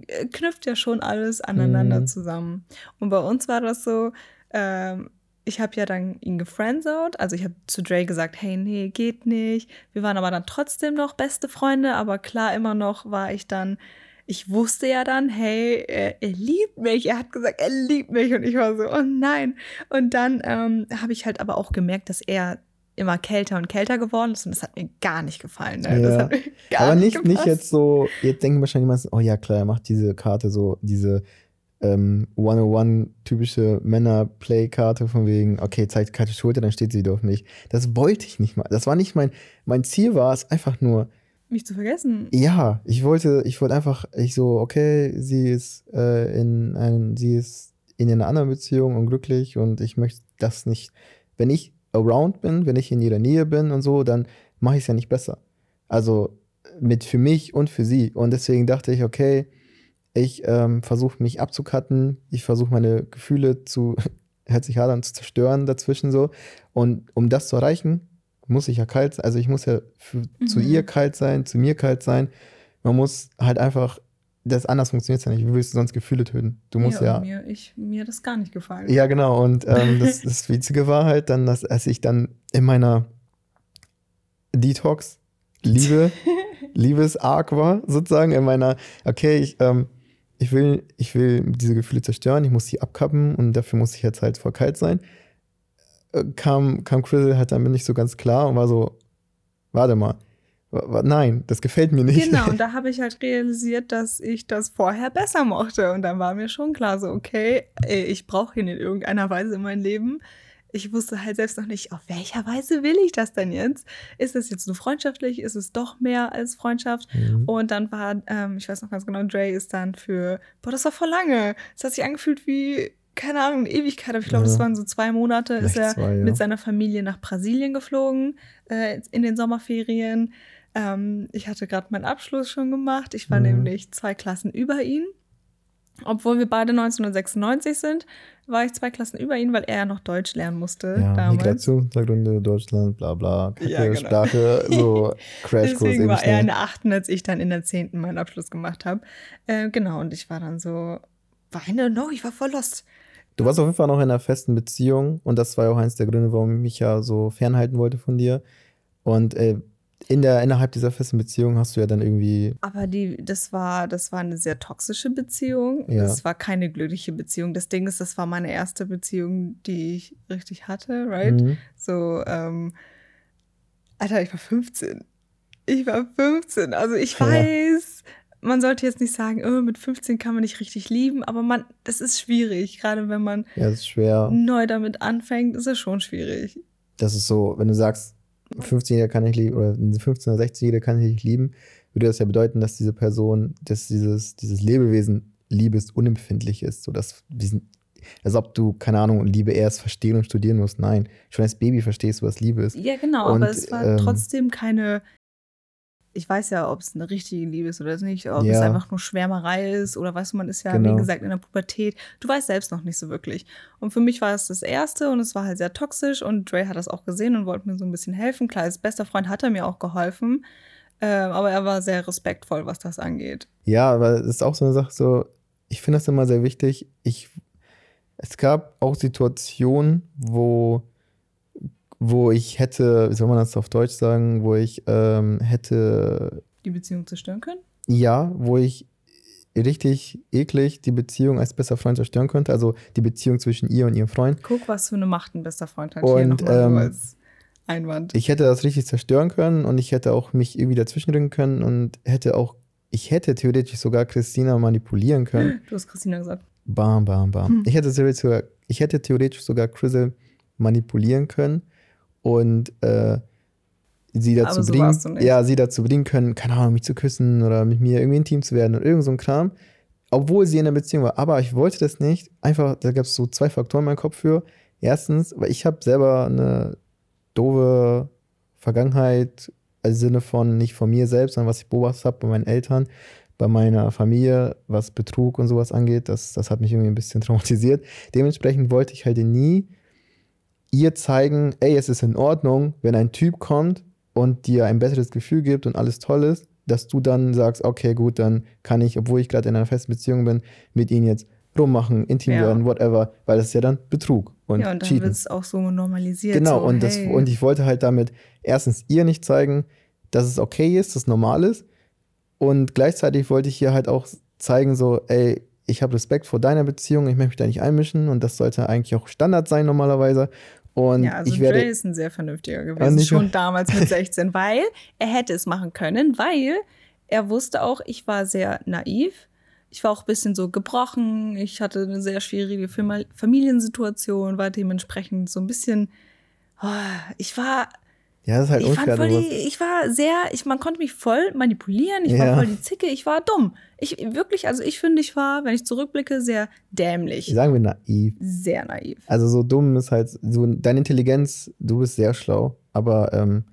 äh, knüpft ja schon alles aneinander mhm. zusammen. Und bei uns war das so, ähm, ich habe ja dann ihn gefriendzoned, also ich habe zu Dre gesagt, hey, nee, geht nicht. Wir waren aber dann trotzdem noch beste Freunde, aber klar, immer noch war ich dann, ich wusste ja dann, hey, er, er liebt mich. Er hat gesagt, er liebt mich und ich war so, oh nein. Und dann ähm, habe ich halt aber auch gemerkt, dass er immer kälter und kälter geworden ist und das hat mir gar nicht gefallen. Ne? Ja. Aber nicht, nicht, nicht jetzt so, jetzt denken wahrscheinlich immer, oh ja, klar, er macht diese Karte so, diese ähm, 101-typische Männer-Play-Karte von wegen, okay, zeigt kalte Schulter, dann steht sie wieder auf mich. Das wollte ich nicht mal. Das war nicht mein, mein Ziel war es einfach nur. Mich zu vergessen. Ja, ich wollte, ich wollte einfach, ich so, okay, sie ist äh, in ein, sie ist in einer anderen Beziehung und glücklich und ich möchte das nicht. Wenn ich around bin, wenn ich in ihrer Nähe bin und so, dann mache ich es ja nicht besser. Also mit für mich und für sie. Und deswegen dachte ich, okay, ich ähm, versuche mich abzukatten, ich versuche meine Gefühle zu, hört sich hart an, zu zerstören dazwischen so. Und um das zu erreichen, muss ich ja kalt sein. Also ich muss ja für, mhm. zu ihr kalt sein, zu mir kalt sein. Man muss halt einfach, das anders funktioniert ja nicht. Wie willst du sonst Gefühle töten? Du musst ja. ja mir, ich, mir hat das gar nicht gefallen. Ja, genau. Und ähm, das, das Witzige war halt dann, dass als ich dann in meiner Detox Liebe, Liebes-Arc war, sozusagen, in meiner, okay, ich, ähm, ich will, ich will diese Gefühle zerstören, ich muss sie abkappen und dafür muss ich jetzt halt voll kalt sein. Äh, kam, kam Chris halt dann nicht so ganz klar und war so, warte mal, nein, das gefällt mir nicht. Genau, und da habe ich halt realisiert, dass ich das vorher besser mochte. Und dann war mir schon klar, so, okay, ich brauche ihn in irgendeiner Weise in mein Leben ich wusste halt selbst noch nicht, auf welcher Weise will ich das denn jetzt? Ist es jetzt nur freundschaftlich? Ist es doch mehr als Freundschaft? Mhm. Und dann war, ähm, ich weiß noch ganz genau, Dre ist dann für, boah, das war vor lange. Es hat sich angefühlt wie, keine Ahnung, eine Ewigkeit, aber ich glaube, ja. das waren so zwei Monate, Vielleicht ist er zwei, ja. mit seiner Familie nach Brasilien geflogen, äh, in den Sommerferien. Ähm, ich hatte gerade meinen Abschluss schon gemacht. Ich war mhm. nämlich zwei Klassen über ihn. Obwohl wir beide 1996 sind, war ich zwei Klassen über ihn, weil er ja noch Deutsch lernen musste. Ja, damals. Migration, Hintergründe, Deutschland, bla bla, Kacke, ja, genau. Sprache, so Crashkurs. Deswegen war er in der achten, als ich dann in der zehnten meinen Abschluss gemacht habe. Äh, genau, und ich war dann so, weine, no, ich war voll lost. Du warst auf jeden Fall noch in einer festen Beziehung und das war ja auch eins der Gründe, warum ich mich ja so fernhalten wollte von dir. Und äh, in der, innerhalb dieser festen Beziehung hast du ja dann irgendwie. Aber die, das war, das war eine sehr toxische Beziehung. Ja. Das war keine glückliche Beziehung. Das Ding ist, das war meine erste Beziehung, die ich richtig hatte, right? Mhm. So, ähm, Alter, ich war 15. Ich war 15. Also ich ja. weiß, man sollte jetzt nicht sagen, oh, mit 15 kann man nicht richtig lieben, aber man, das ist schwierig. Gerade wenn man ja, neu damit anfängt, ist es schon schwierig. Das ist so, wenn du sagst, 15-Jähriger kann ich lieben, oder 15- oder 16-Jähriger kann ich nicht lieben, würde das ja bedeuten, dass diese Person, dass dieses, dieses Lebewesen Liebes unempfindlich ist. So dass diesen, als ob du, keine Ahnung, Liebe erst verstehen und studieren musst. Nein, schon als Baby verstehst du, was Liebe ist. Ja, genau, und, aber es war ähm, trotzdem keine ich weiß ja, ob es eine richtige Liebe ist oder nicht, ob ja. es einfach nur Schwärmerei ist oder weißt du, man ist ja, genau. wie gesagt, in der Pubertät. Du weißt selbst noch nicht so wirklich. Und für mich war es das Erste und es war halt sehr toxisch und Dre hat das auch gesehen und wollte mir so ein bisschen helfen. Klar, als bester Freund hat er mir auch geholfen, äh, aber er war sehr respektvoll, was das angeht. Ja, aber es ist auch so eine Sache, so, ich finde das immer sehr wichtig. Ich, es gab auch Situationen, wo wo ich hätte, wie soll man das auf Deutsch sagen, wo ich ähm, hätte. Die Beziehung zerstören können? Ja, wo ich richtig eklig die Beziehung als bester Freund zerstören könnte. Also die Beziehung zwischen ihr und ihrem Freund. Guck, was für eine Macht ein bester Freund hat. Und, hier ähm, Einwand. Ich hätte das richtig zerstören können und ich hätte auch mich irgendwie dazwischenrücken können und hätte auch, ich hätte theoretisch sogar Christina manipulieren können. Du hast Christina gesagt. Bam, bam, bam. Hm. Ich, hätte theoretisch sogar, ich hätte theoretisch sogar Chrisel manipulieren können und äh, sie dazu so bringen, ja, sie dazu bringen können, keine Ahnung, mich zu küssen oder mit mir irgendwie intim zu werden und irgend so ein Kram. Obwohl sie in der Beziehung war. Aber ich wollte das nicht. Einfach, da gab es so zwei Faktoren in meinem Kopf für. Erstens, weil ich habe selber eine doofe Vergangenheit, im Sinne von nicht von mir selbst, sondern was ich beobachtet habe bei meinen Eltern, bei meiner Familie, was Betrug und sowas angeht. Das, das hat mich irgendwie ein bisschen traumatisiert. Dementsprechend wollte ich halt nie ihr zeigen, ey, es ist in Ordnung, wenn ein Typ kommt und dir ein besseres Gefühl gibt und alles toll ist, dass du dann sagst, okay, gut, dann kann ich, obwohl ich gerade in einer festen Beziehung bin, mit ihnen jetzt rummachen, intim ja. werden, whatever, weil das ist ja dann Betrug und Ja, und dann wird es auch so normalisiert. Genau, so, und, das, und ich wollte halt damit erstens ihr nicht zeigen, dass es okay ist, dass es normal ist und gleichzeitig wollte ich ihr halt auch zeigen, so, ey, ich habe Respekt vor deiner Beziehung, ich möchte mich da nicht einmischen und das sollte eigentlich auch Standard sein normalerweise Und ja, also ich werde, Dre ist ein sehr vernünftiger gewesen, nicht schon damals mit 16, weil er hätte es machen können, weil er wusste auch, ich war sehr naiv. Ich war auch ein bisschen so gebrochen. Ich hatte eine sehr schwierige Fam- Familiensituation, war dementsprechend so ein bisschen. Oh, ich war ja, das ist halt ich, fand unfair. voll du die, ich war sehr, ich, man konnte mich voll manipulieren, ich Ja. war voll die Zicke, ich war dumm. Ich wirklich, also ich finde, ich war, wenn ich zurückblicke, sehr dämlich, Sagen wir naiv. sehr naiv. Also so dumm ist halt, so deine Intelligenz, du bist sehr schlau, aber ähm,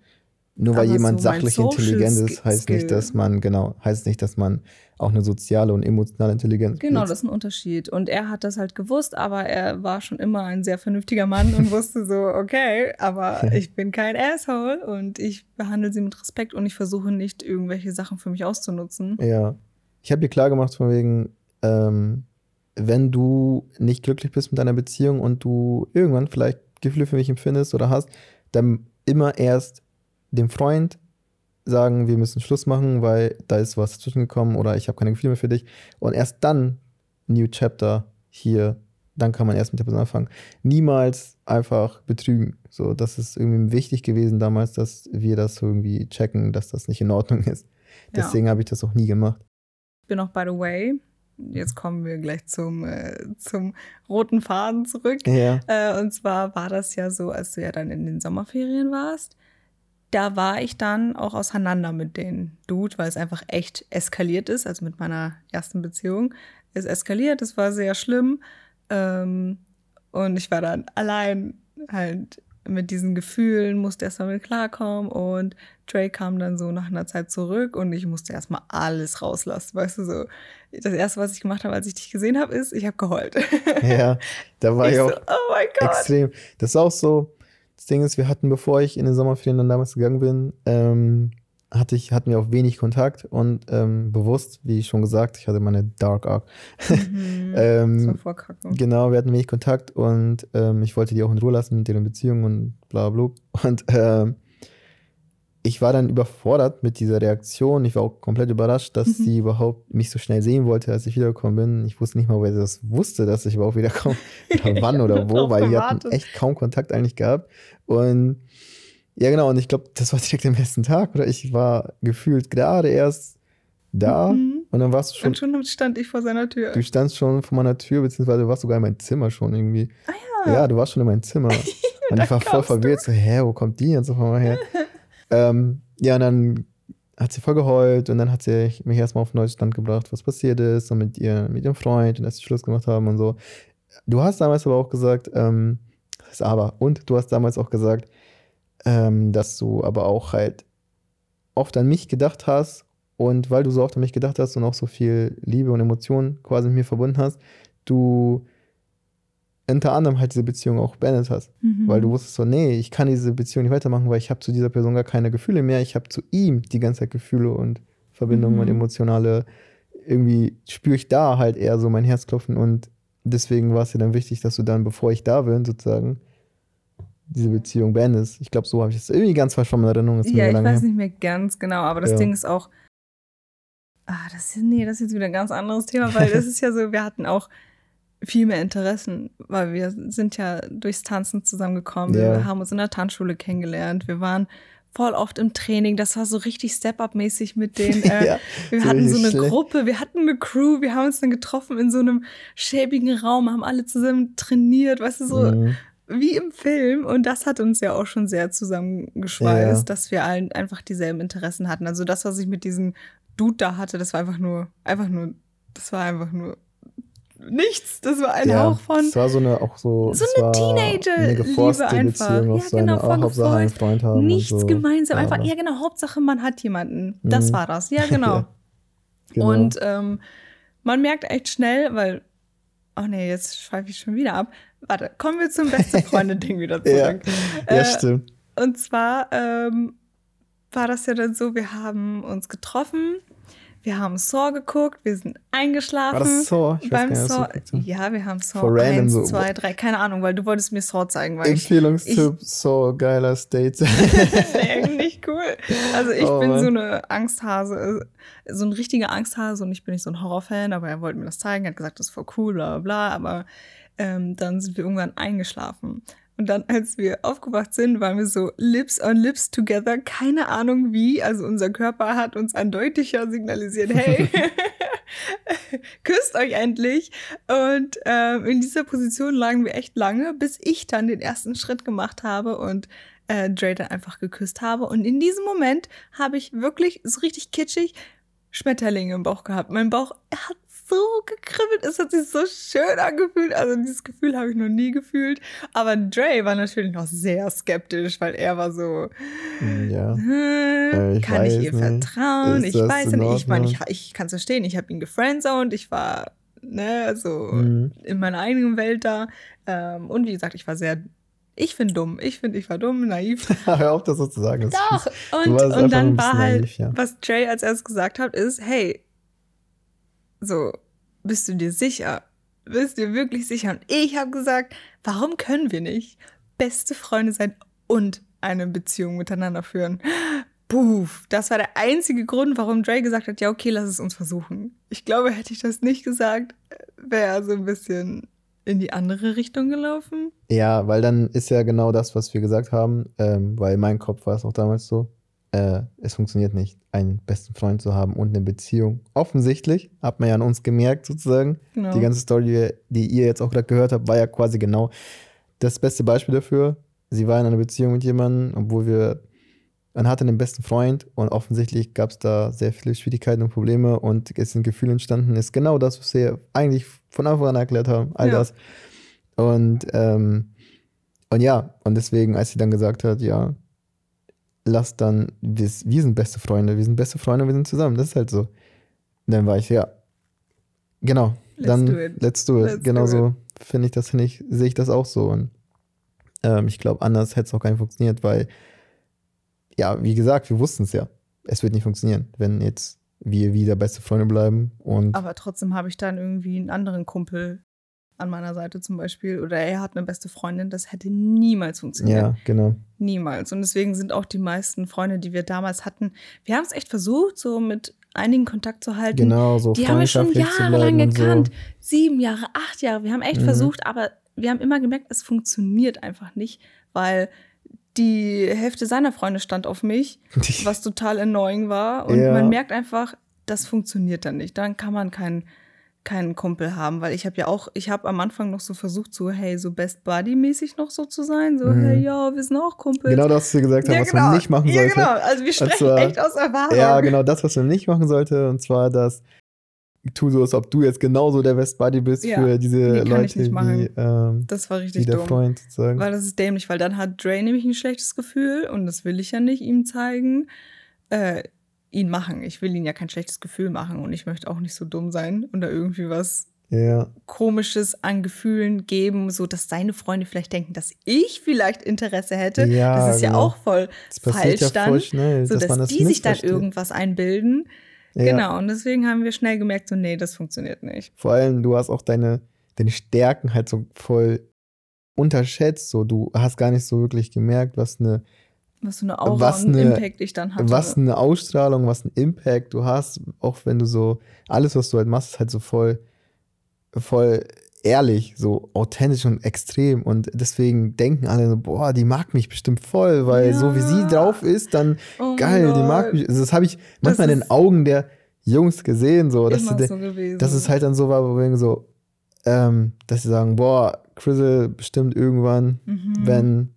nur weil Aber jemand so sachlich intelligent ist, heißt nicht, Skill. dass man, genau, heißt nicht, dass man auch eine soziale und emotionale Intelligenz Genau, besitzt. das ist ein Unterschied. Und er hat das halt gewusst, aber er war schon immer ein sehr vernünftiger Mann und wusste so, okay, aber ich bin kein Asshole und ich behandle sie mit Respekt und ich versuche nicht, irgendwelche Sachen für mich auszunutzen. Ja. Ich habe dir klar gemacht, von wegen, ähm, wenn du nicht glücklich bist mit deiner Beziehung und du irgendwann vielleicht Gefühle für mich empfindest oder hast, dann immer erst dem Freund sagen, wir müssen Schluss machen, weil da ist was zwischengekommen oder ich habe keine Gefühle mehr für dich. Und erst dann, New Chapter hier, dann kann man erst mit der Person anfangen. Niemals einfach betrügen. So, das ist irgendwie wichtig gewesen damals, dass wir das irgendwie checken, dass das nicht in Ordnung ist. Ja. Deswegen habe ich das auch nie gemacht. Ich bin auch, by the way, jetzt kommen wir gleich zum, äh, zum roten Faden zurück. Ja. Äh, und zwar war das ja so, als du ja dann in den Sommerferien warst. Da war ich dann auch auseinander mit den Dude, weil es einfach echt eskaliert ist, also mit meiner ersten Beziehung. Es eskaliert, es war sehr schlimm. Ähm, und ich war dann allein halt mit diesen Gefühlen, musste erstmal mit klarkommen und Trey kam dann so nach einer Zeit zurück und ich musste erstmal alles rauslassen, weißt du so. Das erste, was ich gemacht habe, als ich dich gesehen habe, ist, ich habe geheult. Ja, da war ich ich so, auch oh mein Gott. extrem. Das ist auch so, das Ding ist, wir hatten, bevor ich in den Sommerferien dann damals gegangen bin, ähm, hatte ich, hatten wir auch wenig Kontakt und ähm, bewusst, wie schon gesagt, ich hatte meine Dark Arc. Mhm. das war ähm, genau, wir hatten wenig Kontakt und ähm, ich wollte die auch in Ruhe lassen mit deren Beziehung und bla bla. bla. Und ähm, ich war dann überfordert mit dieser Reaktion. Ich war auch komplett überrascht, dass Mhm. sie überhaupt mich so schnell sehen wollte, als ich wiedergekommen bin. Ich wusste nicht mal, wer das wusste, dass ich überhaupt wiederkomme. Oder wann oder wo, weil wir hatten echt kaum Kontakt eigentlich gehabt. Und ja, genau, und ich glaube, das war direkt am ersten Tag, oder? Ich war gefühlt gerade erst da Mhm. und dann warst du schon, Und schon stand ich vor seiner Tür. du standst schon vor meiner Tür, beziehungsweise du warst sogar in meinem Zimmer schon irgendwie. ah ja. Ja, du warst schon in meinem Zimmer. Und ich war voll verwirrt, so, hä, wo kommt die jetzt auf einmal her? ähm, ja, und dann hat sie voll geheult und dann hat sie mich erstmal auf den neuesten Stand gebracht, was passiert ist und mit, ihr, mit ihrem Freund und dass sie Schluss gemacht haben und so. Du hast damals aber auch gesagt, ähm, das ist aber, und du hast damals auch gesagt, ähm, dass du aber auch halt oft an mich gedacht hast und weil du so oft an mich gedacht hast und auch so viel Liebe und Emotionen quasi mit mir verbunden hast, du unter anderem halt diese Beziehung auch beendet hast. Mhm. Weil du wusstest so, nee, ich kann diese Beziehung nicht weitermachen, weil ich habe zu dieser Person gar keine Gefühle mehr. Ich habe zu ihm die ganze Zeit Gefühle und Verbindungen Mhm. und emotionale, irgendwie spüre ich da halt eher so mein Herzklopfen und deswegen war es dir dann wichtig, dass du dann, bevor ich da bin, sozusagen, diese Beziehung beendest. Ich glaube, so habe ich das irgendwie ganz verschwommen in Erinnerung. ist mir Ja, ich weiß her. nicht mehr ganz genau, aber das Ja. Ding ist auch. Ah, das ist, nee, das ist jetzt wieder ein ganz anderes Thema, weil das ist ja so, wir hatten auch viel mehr Interessen, weil wir sind ja durchs Tanzen zusammengekommen. Ja. Wir haben uns in der Tanzschule kennengelernt. Wir waren voll oft im Training. Das war so richtig Step-Up-mäßig mit den. Äh, Ja, wir so hatten so eine schlecht. Gruppe, wir hatten eine Crew, wir haben uns dann getroffen in so einem schäbigen Raum, haben alle zusammen trainiert, weißt du, so Mhm. wie im Film. Und das hat uns ja auch schon sehr zusammengeschweißt, Ja. dass wir allen einfach dieselben Interessen hatten. Also das, was ich mit diesem Dude da hatte, das war einfach nur, einfach nur, das war einfach nur nichts. Das war ein ja, Hauch von. Es war so eine auch so. So eine Teenager-Liebe einfach. Beziehung Ja, genau, oh, Hauptsache einen. Freund haben. Nichts so. gemeinsam, einfach, Aber- ja genau, Hauptsache man hat jemanden. Das Mhm. war das, ja genau. Ja, genau. Und ähm, man merkt echt schnell, weil, oh nee, jetzt schweife ich schon wieder ab. Warte, kommen wir zum beste Freunde-Ding wieder ja, zurück. ja, Äh, stimmt. Und zwar ähm, war das ja dann so, wir haben uns getroffen, wir haben Saw geguckt, wir sind eingeschlafen. War das Saw? Ich weiß Beim gar nicht, Saw, ja, wir haben Saw For random 1, so. 2, 3, keine Ahnung, weil du wolltest mir Saw zeigen, weil ich Empfehlungstipp, so geiler State. Nicht cool. Also ich Oh bin Mann. so eine Angsthase, äh, so ein richtiger Angsthase und ich bin nicht so ein Horrorfan, aber er wollte mir das zeigen, hat gesagt, das ist voll cool, bla bla bla, aber ähm, dann sind wir irgendwann eingeschlafen. Und dann, als wir aufgewacht sind, waren wir so Lips on Lips together. Keine Ahnung wie. Also unser Körper hat uns eindeutiger signalisiert, hey, küsst euch endlich. Und ähm, in dieser Position lagen wir echt lange, bis ich dann den ersten Schritt gemacht habe und äh, Dre dann einfach geküsst habe. Und in diesem Moment habe ich wirklich so richtig kitschig Schmetterlinge im Bauch gehabt. Mein Bauch hat so gekribbelt, es hat sich so schön angefühlt. Also dieses Gefühl habe ich noch nie gefühlt. Aber Dre war natürlich noch sehr skeptisch, weil er war so, Hm, Ja. hm, ich kann ich ihr nicht. vertrauen? Ist Ich weiß nicht. Ich meine, ich, ich kann es verstehen. Ich habe ihn gefriendzoned. Ich war, ne, so Mhm. in meiner eigenen Welt da. Ähm, und wie gesagt, ich war sehr, ich finde dumm. Ich finde, ich war dumm, naiv. Hör auf, das so zu sagen. Das ist Doch. Und, und dann war halt, naiv, ja. was Jay als erstes gesagt hat, ist, hey, so, bist du dir sicher? Bist du dir wirklich sicher? Und ich habe gesagt, warum können wir nicht beste Freunde sein und eine Beziehung miteinander führen? Puff, das war der einzige Grund, warum Dre gesagt hat, ja, okay, lass es uns versuchen. Ich glaube, hätte ich das nicht gesagt, wäre er so ein bisschen in die andere Richtung gelaufen. Ja, weil dann ist ja genau das, was wir gesagt haben, ähm, weil in meinem Kopf war es auch damals so. Äh, es funktioniert nicht, einen besten Freund zu haben und eine Beziehung. Offensichtlich, hat man ja an uns gemerkt, sozusagen. Genau. Die ganze Story, die ihr jetzt auch gerade gehört habt, war ja quasi genau das beste Beispiel dafür. Sie war in einer Beziehung mit jemandem, obwohl wir, man hatte einen besten Freund und offensichtlich gab es da sehr viele Schwierigkeiten und Probleme und es sind Gefühle entstanden. Ist genau das, was wir eigentlich von Anfang an erklärt haben, all Ja. das. Und, ähm, und ja, und deswegen, als sie dann gesagt hat, ja, lass dann, wir, wir sind beste Freunde, wir sind beste Freunde, wir sind zusammen, das ist halt so. Dann war ich, ja, genau, Let's dann do it. let's do it. Let's genau do so finde ich das, finde ich, sehe ich das auch so. Und ähm, ich glaube, anders hätte es auch gar nicht funktioniert, weil, ja, wie gesagt, wir wussten es ja. Es wird nicht funktionieren, wenn jetzt wir wieder beste Freunde bleiben und Aber trotzdem habe ich dann irgendwie einen anderen Kumpel an meiner Seite zum Beispiel. Oder er hat eine beste Freundin. Das hätte niemals funktioniert. ja, genau. Niemals. Und deswegen sind auch die meisten Freunde, die wir damals hatten, wir haben es echt versucht, so mit einigen Kontakt zu halten. Genau, so die haben wir schon jahrelang gekannt. So. Sieben Jahre, acht Jahre. Wir haben echt Mhm. versucht, aber wir haben immer gemerkt, es funktioniert einfach nicht, weil die Hälfte seiner Freunde stand auf mich, was total annoying war. Und Ja. man merkt einfach, das funktioniert dann nicht. Dann kann man keinen keinen Kumpel haben, weil ich habe ja auch, ich habe am Anfang noch so versucht, so hey, so Best Buddy mäßig noch so zu sein, so Mhm. hey, ja, wir sind auch Kumpels. Genau das, was du gesagt hast, was man nicht machen ja, sollte. genau. Also wir sprechen zwar- echt aus Erfahrung. Ja, genau das, was man nicht machen sollte. Und zwar das, tu so, als ob du jetzt genauso der Best Buddy bist Ja, für diese ich Leute, wie, ähm, Das war wie richtig der dumm. Freund sozusagen. Weil das ist dämlich, weil dann hat Dre nämlich ein schlechtes Gefühl und das will ich ja nicht ihm zeigen. Äh, ihn machen. Ich will ihm ja kein schlechtes Gefühl machen und ich möchte auch nicht so dumm sein und da irgendwie was ja, Komisches an Gefühlen geben, so dass seine Freunde vielleicht denken, dass ich vielleicht Interesse hätte. Ja, das ist ja genau. auch voll das falsch ja dann, voll schnell, so dass dass, das die sich dann irgendwas einbilden. Ja. Genau, und deswegen haben wir schnell gemerkt, so nee, das funktioniert nicht. Vor allem, du hast auch deine, deine Stärken halt so voll unterschätzt. So, du hast gar nicht so wirklich gemerkt, was eine, Was für eine Aura Was und eine- Impact ich dann hatte. was eine Ausstrahlung, was ein Impact du hast, auch wenn du so, alles, was du halt machst, ist halt so voll, voll ehrlich, so authentisch und extrem. Und deswegen denken alle so, boah, die mag mich bestimmt voll, weil so wie sie Ja. drauf ist, dann Oh geil, die mag mich. Also das habe ich manchmal in den Augen der Jungs gesehen, so, dass, sie, so dass es halt dann so war, wo wir so, ähm, dass sie sagen, boah, Crizzle bestimmt irgendwann, Mhm. wenn,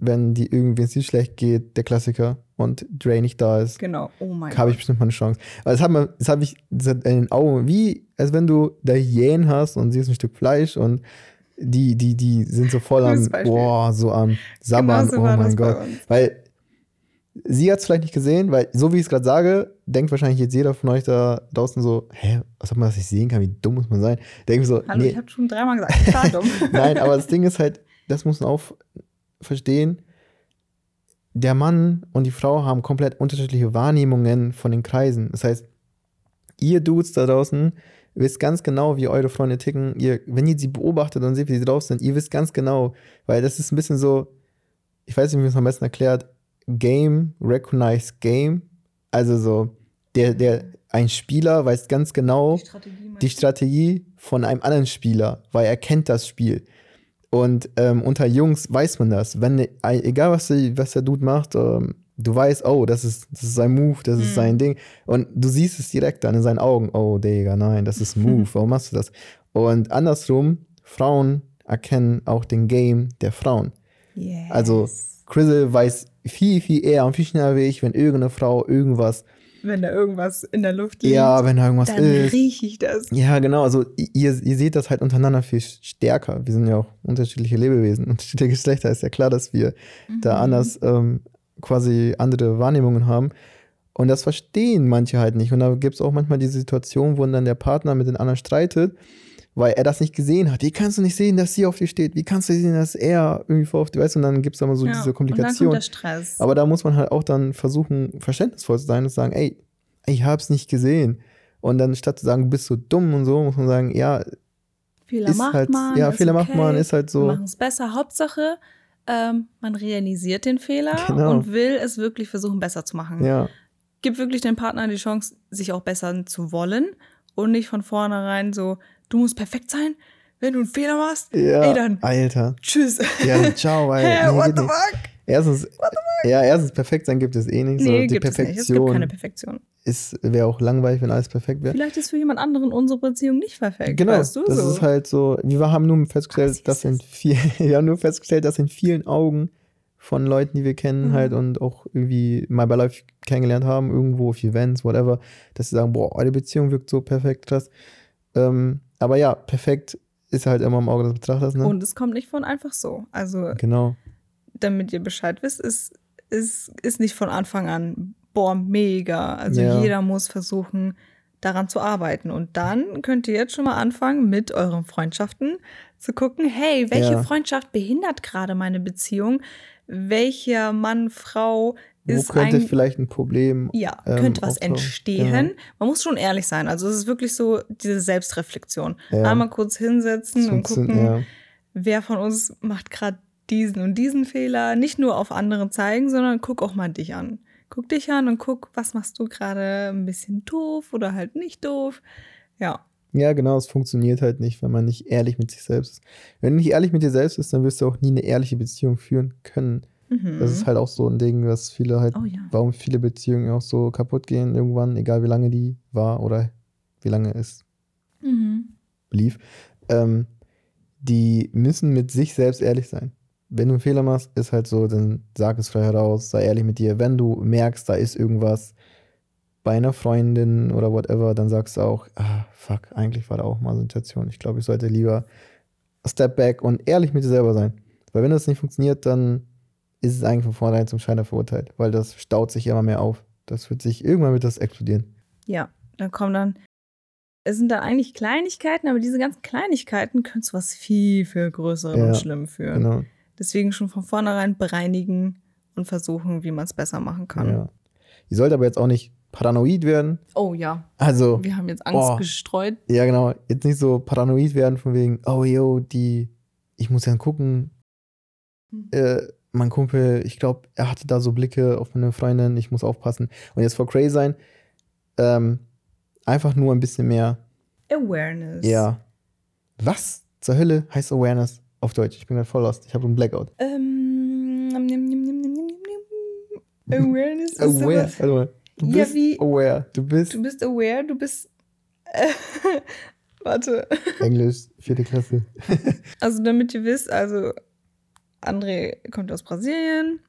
wenn die irgendwie es nicht schlecht geht, der Klassiker, und Dre nicht da ist, Genau, oh mein habe Gott. ich bestimmt mal eine Chance. Aber das habe das hab ich das hat in den Augen, wie als wenn du da Hyänen hast und sie ist ein Stück Fleisch und die, die, die sind so voll am, boah, so am Sabbern, Genauso oh war mein Gott. Weil sie hat es vielleicht nicht gesehen, weil so wie ich es gerade sage, denkt wahrscheinlich jetzt jeder von euch da draußen so, hä, was hat man das nicht sehen kann, wie dumm muss man sein? Denke ich so, Hallo, nee, ich habe schon dreimal gesagt, klar dumm. Nein, aber das Ding ist halt, das muss man auch verstehen. Der Mann und die Frau haben komplett unterschiedliche Wahrnehmungen von den Kreisen. Das heißt, ihr Dudes da draußen wisst ganz genau, wie eure Freunde ticken. Ihr, wenn ihr sie beobachtet und seht, wie sie drauf sind, ihr wisst ganz genau, weil das ist ein bisschen so, ich weiß nicht, wie man es am besten erklärt, Game, Recognize Game. Also so, der, der, ein Spieler weiß ganz genau, Strategie die Strategie von einem anderen Spieler, weil er kennt das Spiel. Und ähm, unter Jungs weiß man das. Wenn, egal was, der, was der Dude macht, ähm, du weißt, oh, das ist, das ist sein Move, das ist mhm. sein Ding. Und du siehst es direkt dann in seinen Augen. Oh, Digga, nein, das ist Move. Warum machst du das? Und andersrum, Frauen erkennen auch den Game der Frauen. Yes. Also, Crizzle weiß viel, viel eher und viel schneller wie ich, wenn irgendeine Frau irgendwas wenn da irgendwas in der Luft liegt. Ja, wenn da irgendwas dann ist. Dann rieche ich das. Ja, genau. Also ihr, ihr seht das halt untereinander viel stärker. Wir sind ja auch unterschiedliche Lebewesen, unterschiedliche Geschlechter. Ist ja klar, dass wir mhm. da anders ähm, quasi andere Wahrnehmungen haben. Und das verstehen manche halt nicht. Und da gibt es auch manchmal die Situation, wo dann der Partner mit den anderen streitet, weil er das nicht gesehen hat. Wie kannst du nicht sehen, dass sie auf dir steht? Wie kannst du sehen, dass er irgendwie vor auf dir weißt? Und dann gibt es immer so ja, diese Komplikation. Und dann kommt der Stress. Aber da muss man halt auch dann versuchen, verständnisvoll zu sein und sagen, ey, ich hab's nicht gesehen. Und dann statt zu sagen, du bist so dumm und so, muss man sagen, ja, Fehler macht halt, man. Ja, Fehler okay. macht man, ist halt so. Wir machen es besser. Hauptsache, ähm, man realisiert den Fehler genau. und will es wirklich versuchen, besser zu machen. Ja. Gibt wirklich den Partner die Chance, sich auch bessern zu wollen und nicht von vornherein so, du musst perfekt sein. Wenn du einen Fehler machst, ja, ey, dann Alter. tschüss. Ja, ciao, weil. hey, nee, what the fuck? Erstens, ja, erstens perfekt sein gibt es eh nicht. Nee, die Perfektion es, nicht. es gibt keine Perfektion. wäre auch langweilig, wenn alles perfekt wäre. Vielleicht ist für jemand anderen unsere Beziehung nicht perfekt. Genau, weißt du, das so. ist halt so. Wir haben nur festgestellt, dass in viel, wir haben nur festgestellt, dass in vielen Augen von Leuten, die wir kennen, mhm. halt und auch irgendwie mal bei Live kennengelernt haben, irgendwo auf Events, whatever, dass sie sagen, boah, eure Beziehung wirkt so perfekt, krass. Ähm, aber ja, perfekt ist halt immer im Auge des Betrachters, ne? Und es kommt nicht von einfach so. Also, genau. damit ihr Bescheid wisst, ist, ist, ist nicht von Anfang an, boah, mega. Also ja. jeder muss versuchen, daran zu arbeiten. Und dann könnt ihr jetzt schon mal anfangen, mit euren Freundschaften zu gucken, hey, welche ja. Freundschaft behindert gerade meine Beziehung? welcher Mann, Frau ist. Wo könnte ein, vielleicht ein Problem. Ja, ähm, könnte was entstehen. Ja. Man muss schon ehrlich sein. Also es ist wirklich so diese Selbstreflexion. Ja. Einmal kurz hinsetzen und gucken, ja. wer von uns macht gerade diesen und diesen Fehler. Nicht nur auf andere zeigen, sondern guck auch mal dich an. Guck dich an und guck, was machst du gerade ein bisschen doof oder halt nicht doof. Ja. Ja, genau, es funktioniert halt nicht, wenn man nicht ehrlich mit sich selbst ist. Wenn du nicht ehrlich mit dir selbst bist, dann wirst du auch nie eine ehrliche Beziehung führen können. Mhm. Das ist halt auch so ein Ding, was viele halt, oh, ja. warum viele Beziehungen auch so kaputt gehen irgendwann, egal wie lange die war oder wie lange es mhm. lief. Ähm, die müssen mit sich selbst ehrlich sein. Wenn du einen Fehler machst, ist halt so, dann sag es frei heraus, sei ehrlich mit dir. Wenn du merkst, da ist irgendwas, bei einer Freundin oder whatever, dann sagst du auch, ah, fuck, eigentlich war da auch mal eine Situation. Ich glaube, ich sollte lieber step back und ehrlich mit dir selber sein. Weil wenn das nicht funktioniert, dann ist es eigentlich von vornherein zum Scheiner verurteilt, weil das staut sich immer mehr auf. Das wird sich, irgendwann wird das explodieren. Ja, dann kommen dann, es sind dann eigentlich Kleinigkeiten, aber diese ganzen Kleinigkeiten können zu was viel, viel Größerem ja, und Schlimm führen. Genau. Deswegen schon von vornherein bereinigen und versuchen, wie man es besser machen kann. Ja. Ihr sollt aber jetzt auch nicht paranoid werden. Oh ja. Also. Wir haben jetzt Angst boah, gestreut. Ja, genau. Jetzt nicht so paranoid werden von wegen, oh yo, die, ich muss ja gucken. Hm. Äh, mein Kumpel, ich glaube, er hatte da so Blicke auf meine Freundin, ich muss aufpassen. Und jetzt vor Cray sein, ähm, einfach nur ein bisschen mehr Awareness. Ja. Was zur Hölle heißt Awareness auf Deutsch? Ich bin gerade voll lost. Ich habe einen Blackout. Ähm, Awareness ist Aware. Warte mal. Du ja, bist wie, aware. Du bist. Du bist aware, du bist. Äh, warte. Englisch, vierte Klasse. also, damit ihr wisst, also André kommt aus Brasilien.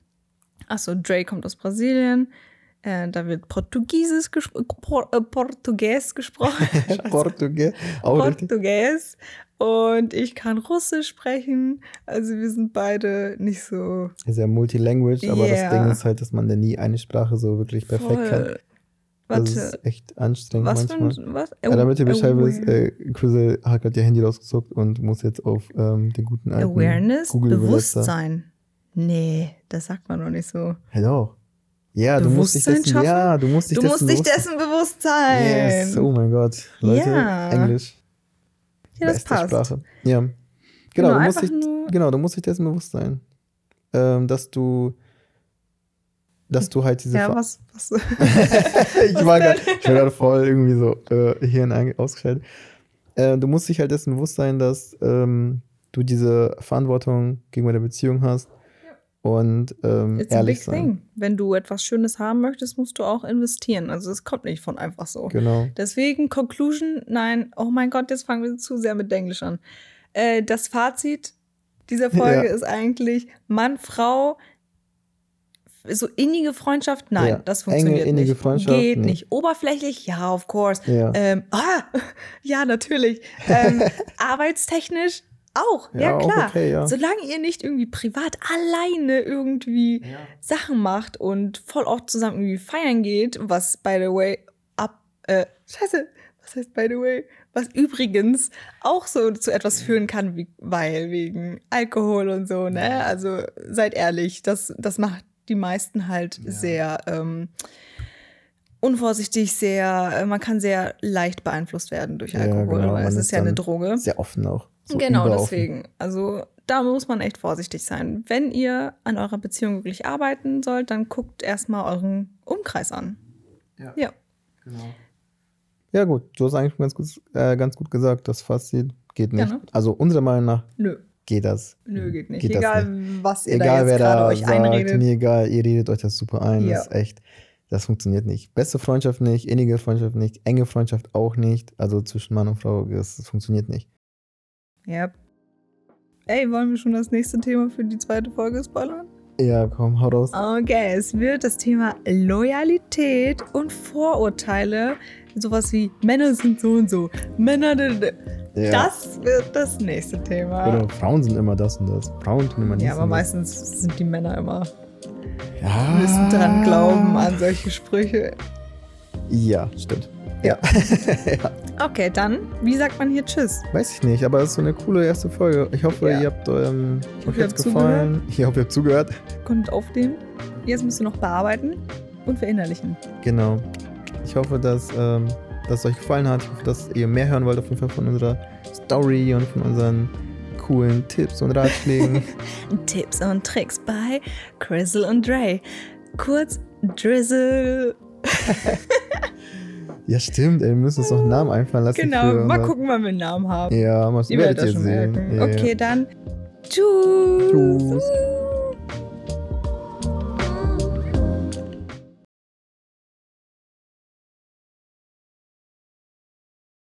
Achso, Dre kommt aus Brasilien. Äh, da wird Portugiesisch gespro Por äh, Portugies gesprochen. Portugies. Portugies. Und ich kann Russisch sprechen. Also wir sind beide nicht so. Sehr multilanguage, aber yeah. das Ding ist halt, dass man da nie eine Sprache so wirklich perfekt Voll. kann. Warte. Das ist echt anstrengend was manchmal. Für ein, was? Ja, damit ihr Bescheid wisst, äh, Chrisel hat gerade ihr Handy rausgezuckt und muss jetzt auf ähm, den guten alten Awareness, Google Bewusstsein. Nee, das sagt man noch nicht so. Doch. Ja, du musst dich dessen, schaffen? ja, du musst dich du dessen, musst dich dessen bewusst sein. Yes, oh mein Gott. Leute, ja. Englisch. Ja, das passt. Sprache. Ja. Genau, genau, du musst dich, genau, du musst dich dessen bewusst sein. Ähm, dass du dass du halt diese. Ja, was? was? ich war gerade voll irgendwie so äh, Hirn ausgeschaltet. Äh, du musst dich halt dessen bewusst sein, dass ähm, du diese Verantwortung gegenüber der Beziehung hast und ähm, It's a ehrlich big sein. thing. Wenn du etwas Schönes haben möchtest, musst du auch investieren. Also es kommt nicht von einfach so. Genau. Deswegen, Conclusion, nein, oh mein Gott, jetzt fangen wir zu sehr mit Englisch an. Äh, das Fazit dieser Folge Ja. ist eigentlich Mann, Frau, so innige Freundschaft, nein, Ja. das Enge, funktioniert innige nicht. Freundschaft, Geht nee. nicht. Oberflächlich, ja, of course. Ja. Ähm, ah, ja, natürlich. Ähm, arbeitstechnisch auch, ja, Ja, auch klar. okay, ja. Solange ihr nicht irgendwie privat alleine irgendwie Sachen macht und voll oft zusammen irgendwie feiern geht, was by the way ab, äh, scheiße, was heißt by the way? Was übrigens auch so zu etwas führen kann, wie, weil wegen Alkohol und so, ne? Also seid ehrlich, das, das macht die meisten halt sehr ähm, unvorsichtig, sehr, äh, man kann sehr leicht beeinflusst werden durch Ja, Alkohol, genau, weil es ist ist ja eine Droge. Sehr offen auch. So genau, überoffen. deswegen. Also da muss man echt vorsichtig sein. Wenn ihr an eurer Beziehung wirklich arbeiten sollt, dann guckt erstmal euren Umkreis an. Ja. Ja. Genau. Ja, gut, du hast eigentlich ganz gut, äh, ganz gut gesagt, das Fazit geht nicht. Ja, ne? Also unserer Meinung nach Nö. Geht das. Nö, geht nicht. Geht Egal, nicht. was ihr Egal, da wer jetzt gerade da euch sagt, einredet. mir egal, ihr redet euch das super ein. Ja. Das ist echt, das funktioniert nicht. Beste Freundschaft nicht, innige Freundschaft nicht, enge Freundschaft auch nicht. Also zwischen Mann und Frau, das, das funktioniert nicht. Ja. Ey, wollen wir schon das nächste Thema für die zweite Folge spoilern? Ja, komm, hau raus. Okay, es wird das Thema Loyalität und Vorurteile. Sowas wie Männer sind so und so. Männer. Ja. Das wird das nächste Thema. Oder Frauen sind immer das und das. Frauen tun immer dies Ja, aber das. meistens sind die Männer immer ja. müssen dran glauben an solche Sprüche. Ja, stimmt. Ja. Okay, dann, wie sagt man hier Tschüss? Weiß ich nicht, aber es ist so eine coole erste Folge. Ich hoffe, Ja. ihr habt ähm, hoffe, euch jetzt gefallen. Ich hoffe, ihr habt zugehört. Konntet aufnehmen. Jetzt müsst ihr noch bearbeiten und verinnerlichen. Genau. Ich hoffe, dass, ähm, dass es euch gefallen hat. Ich hoffe, dass ihr mehr hören wollt auf jeden Fall von unserer Story und von unseren coolen Tipps und Ratschlägen. Tipps und Tricks bei Crizzle und Dre. Kurz Drizzle. ja, stimmt, ey, wir müssen uns noch einen Namen einfallen lassen. Genau, mal unser- gucken, wann wir einen Namen haben. Ja, Ihr werdet ihr schon sehen. ja. Okay, dann. Tschüss. Tschüss.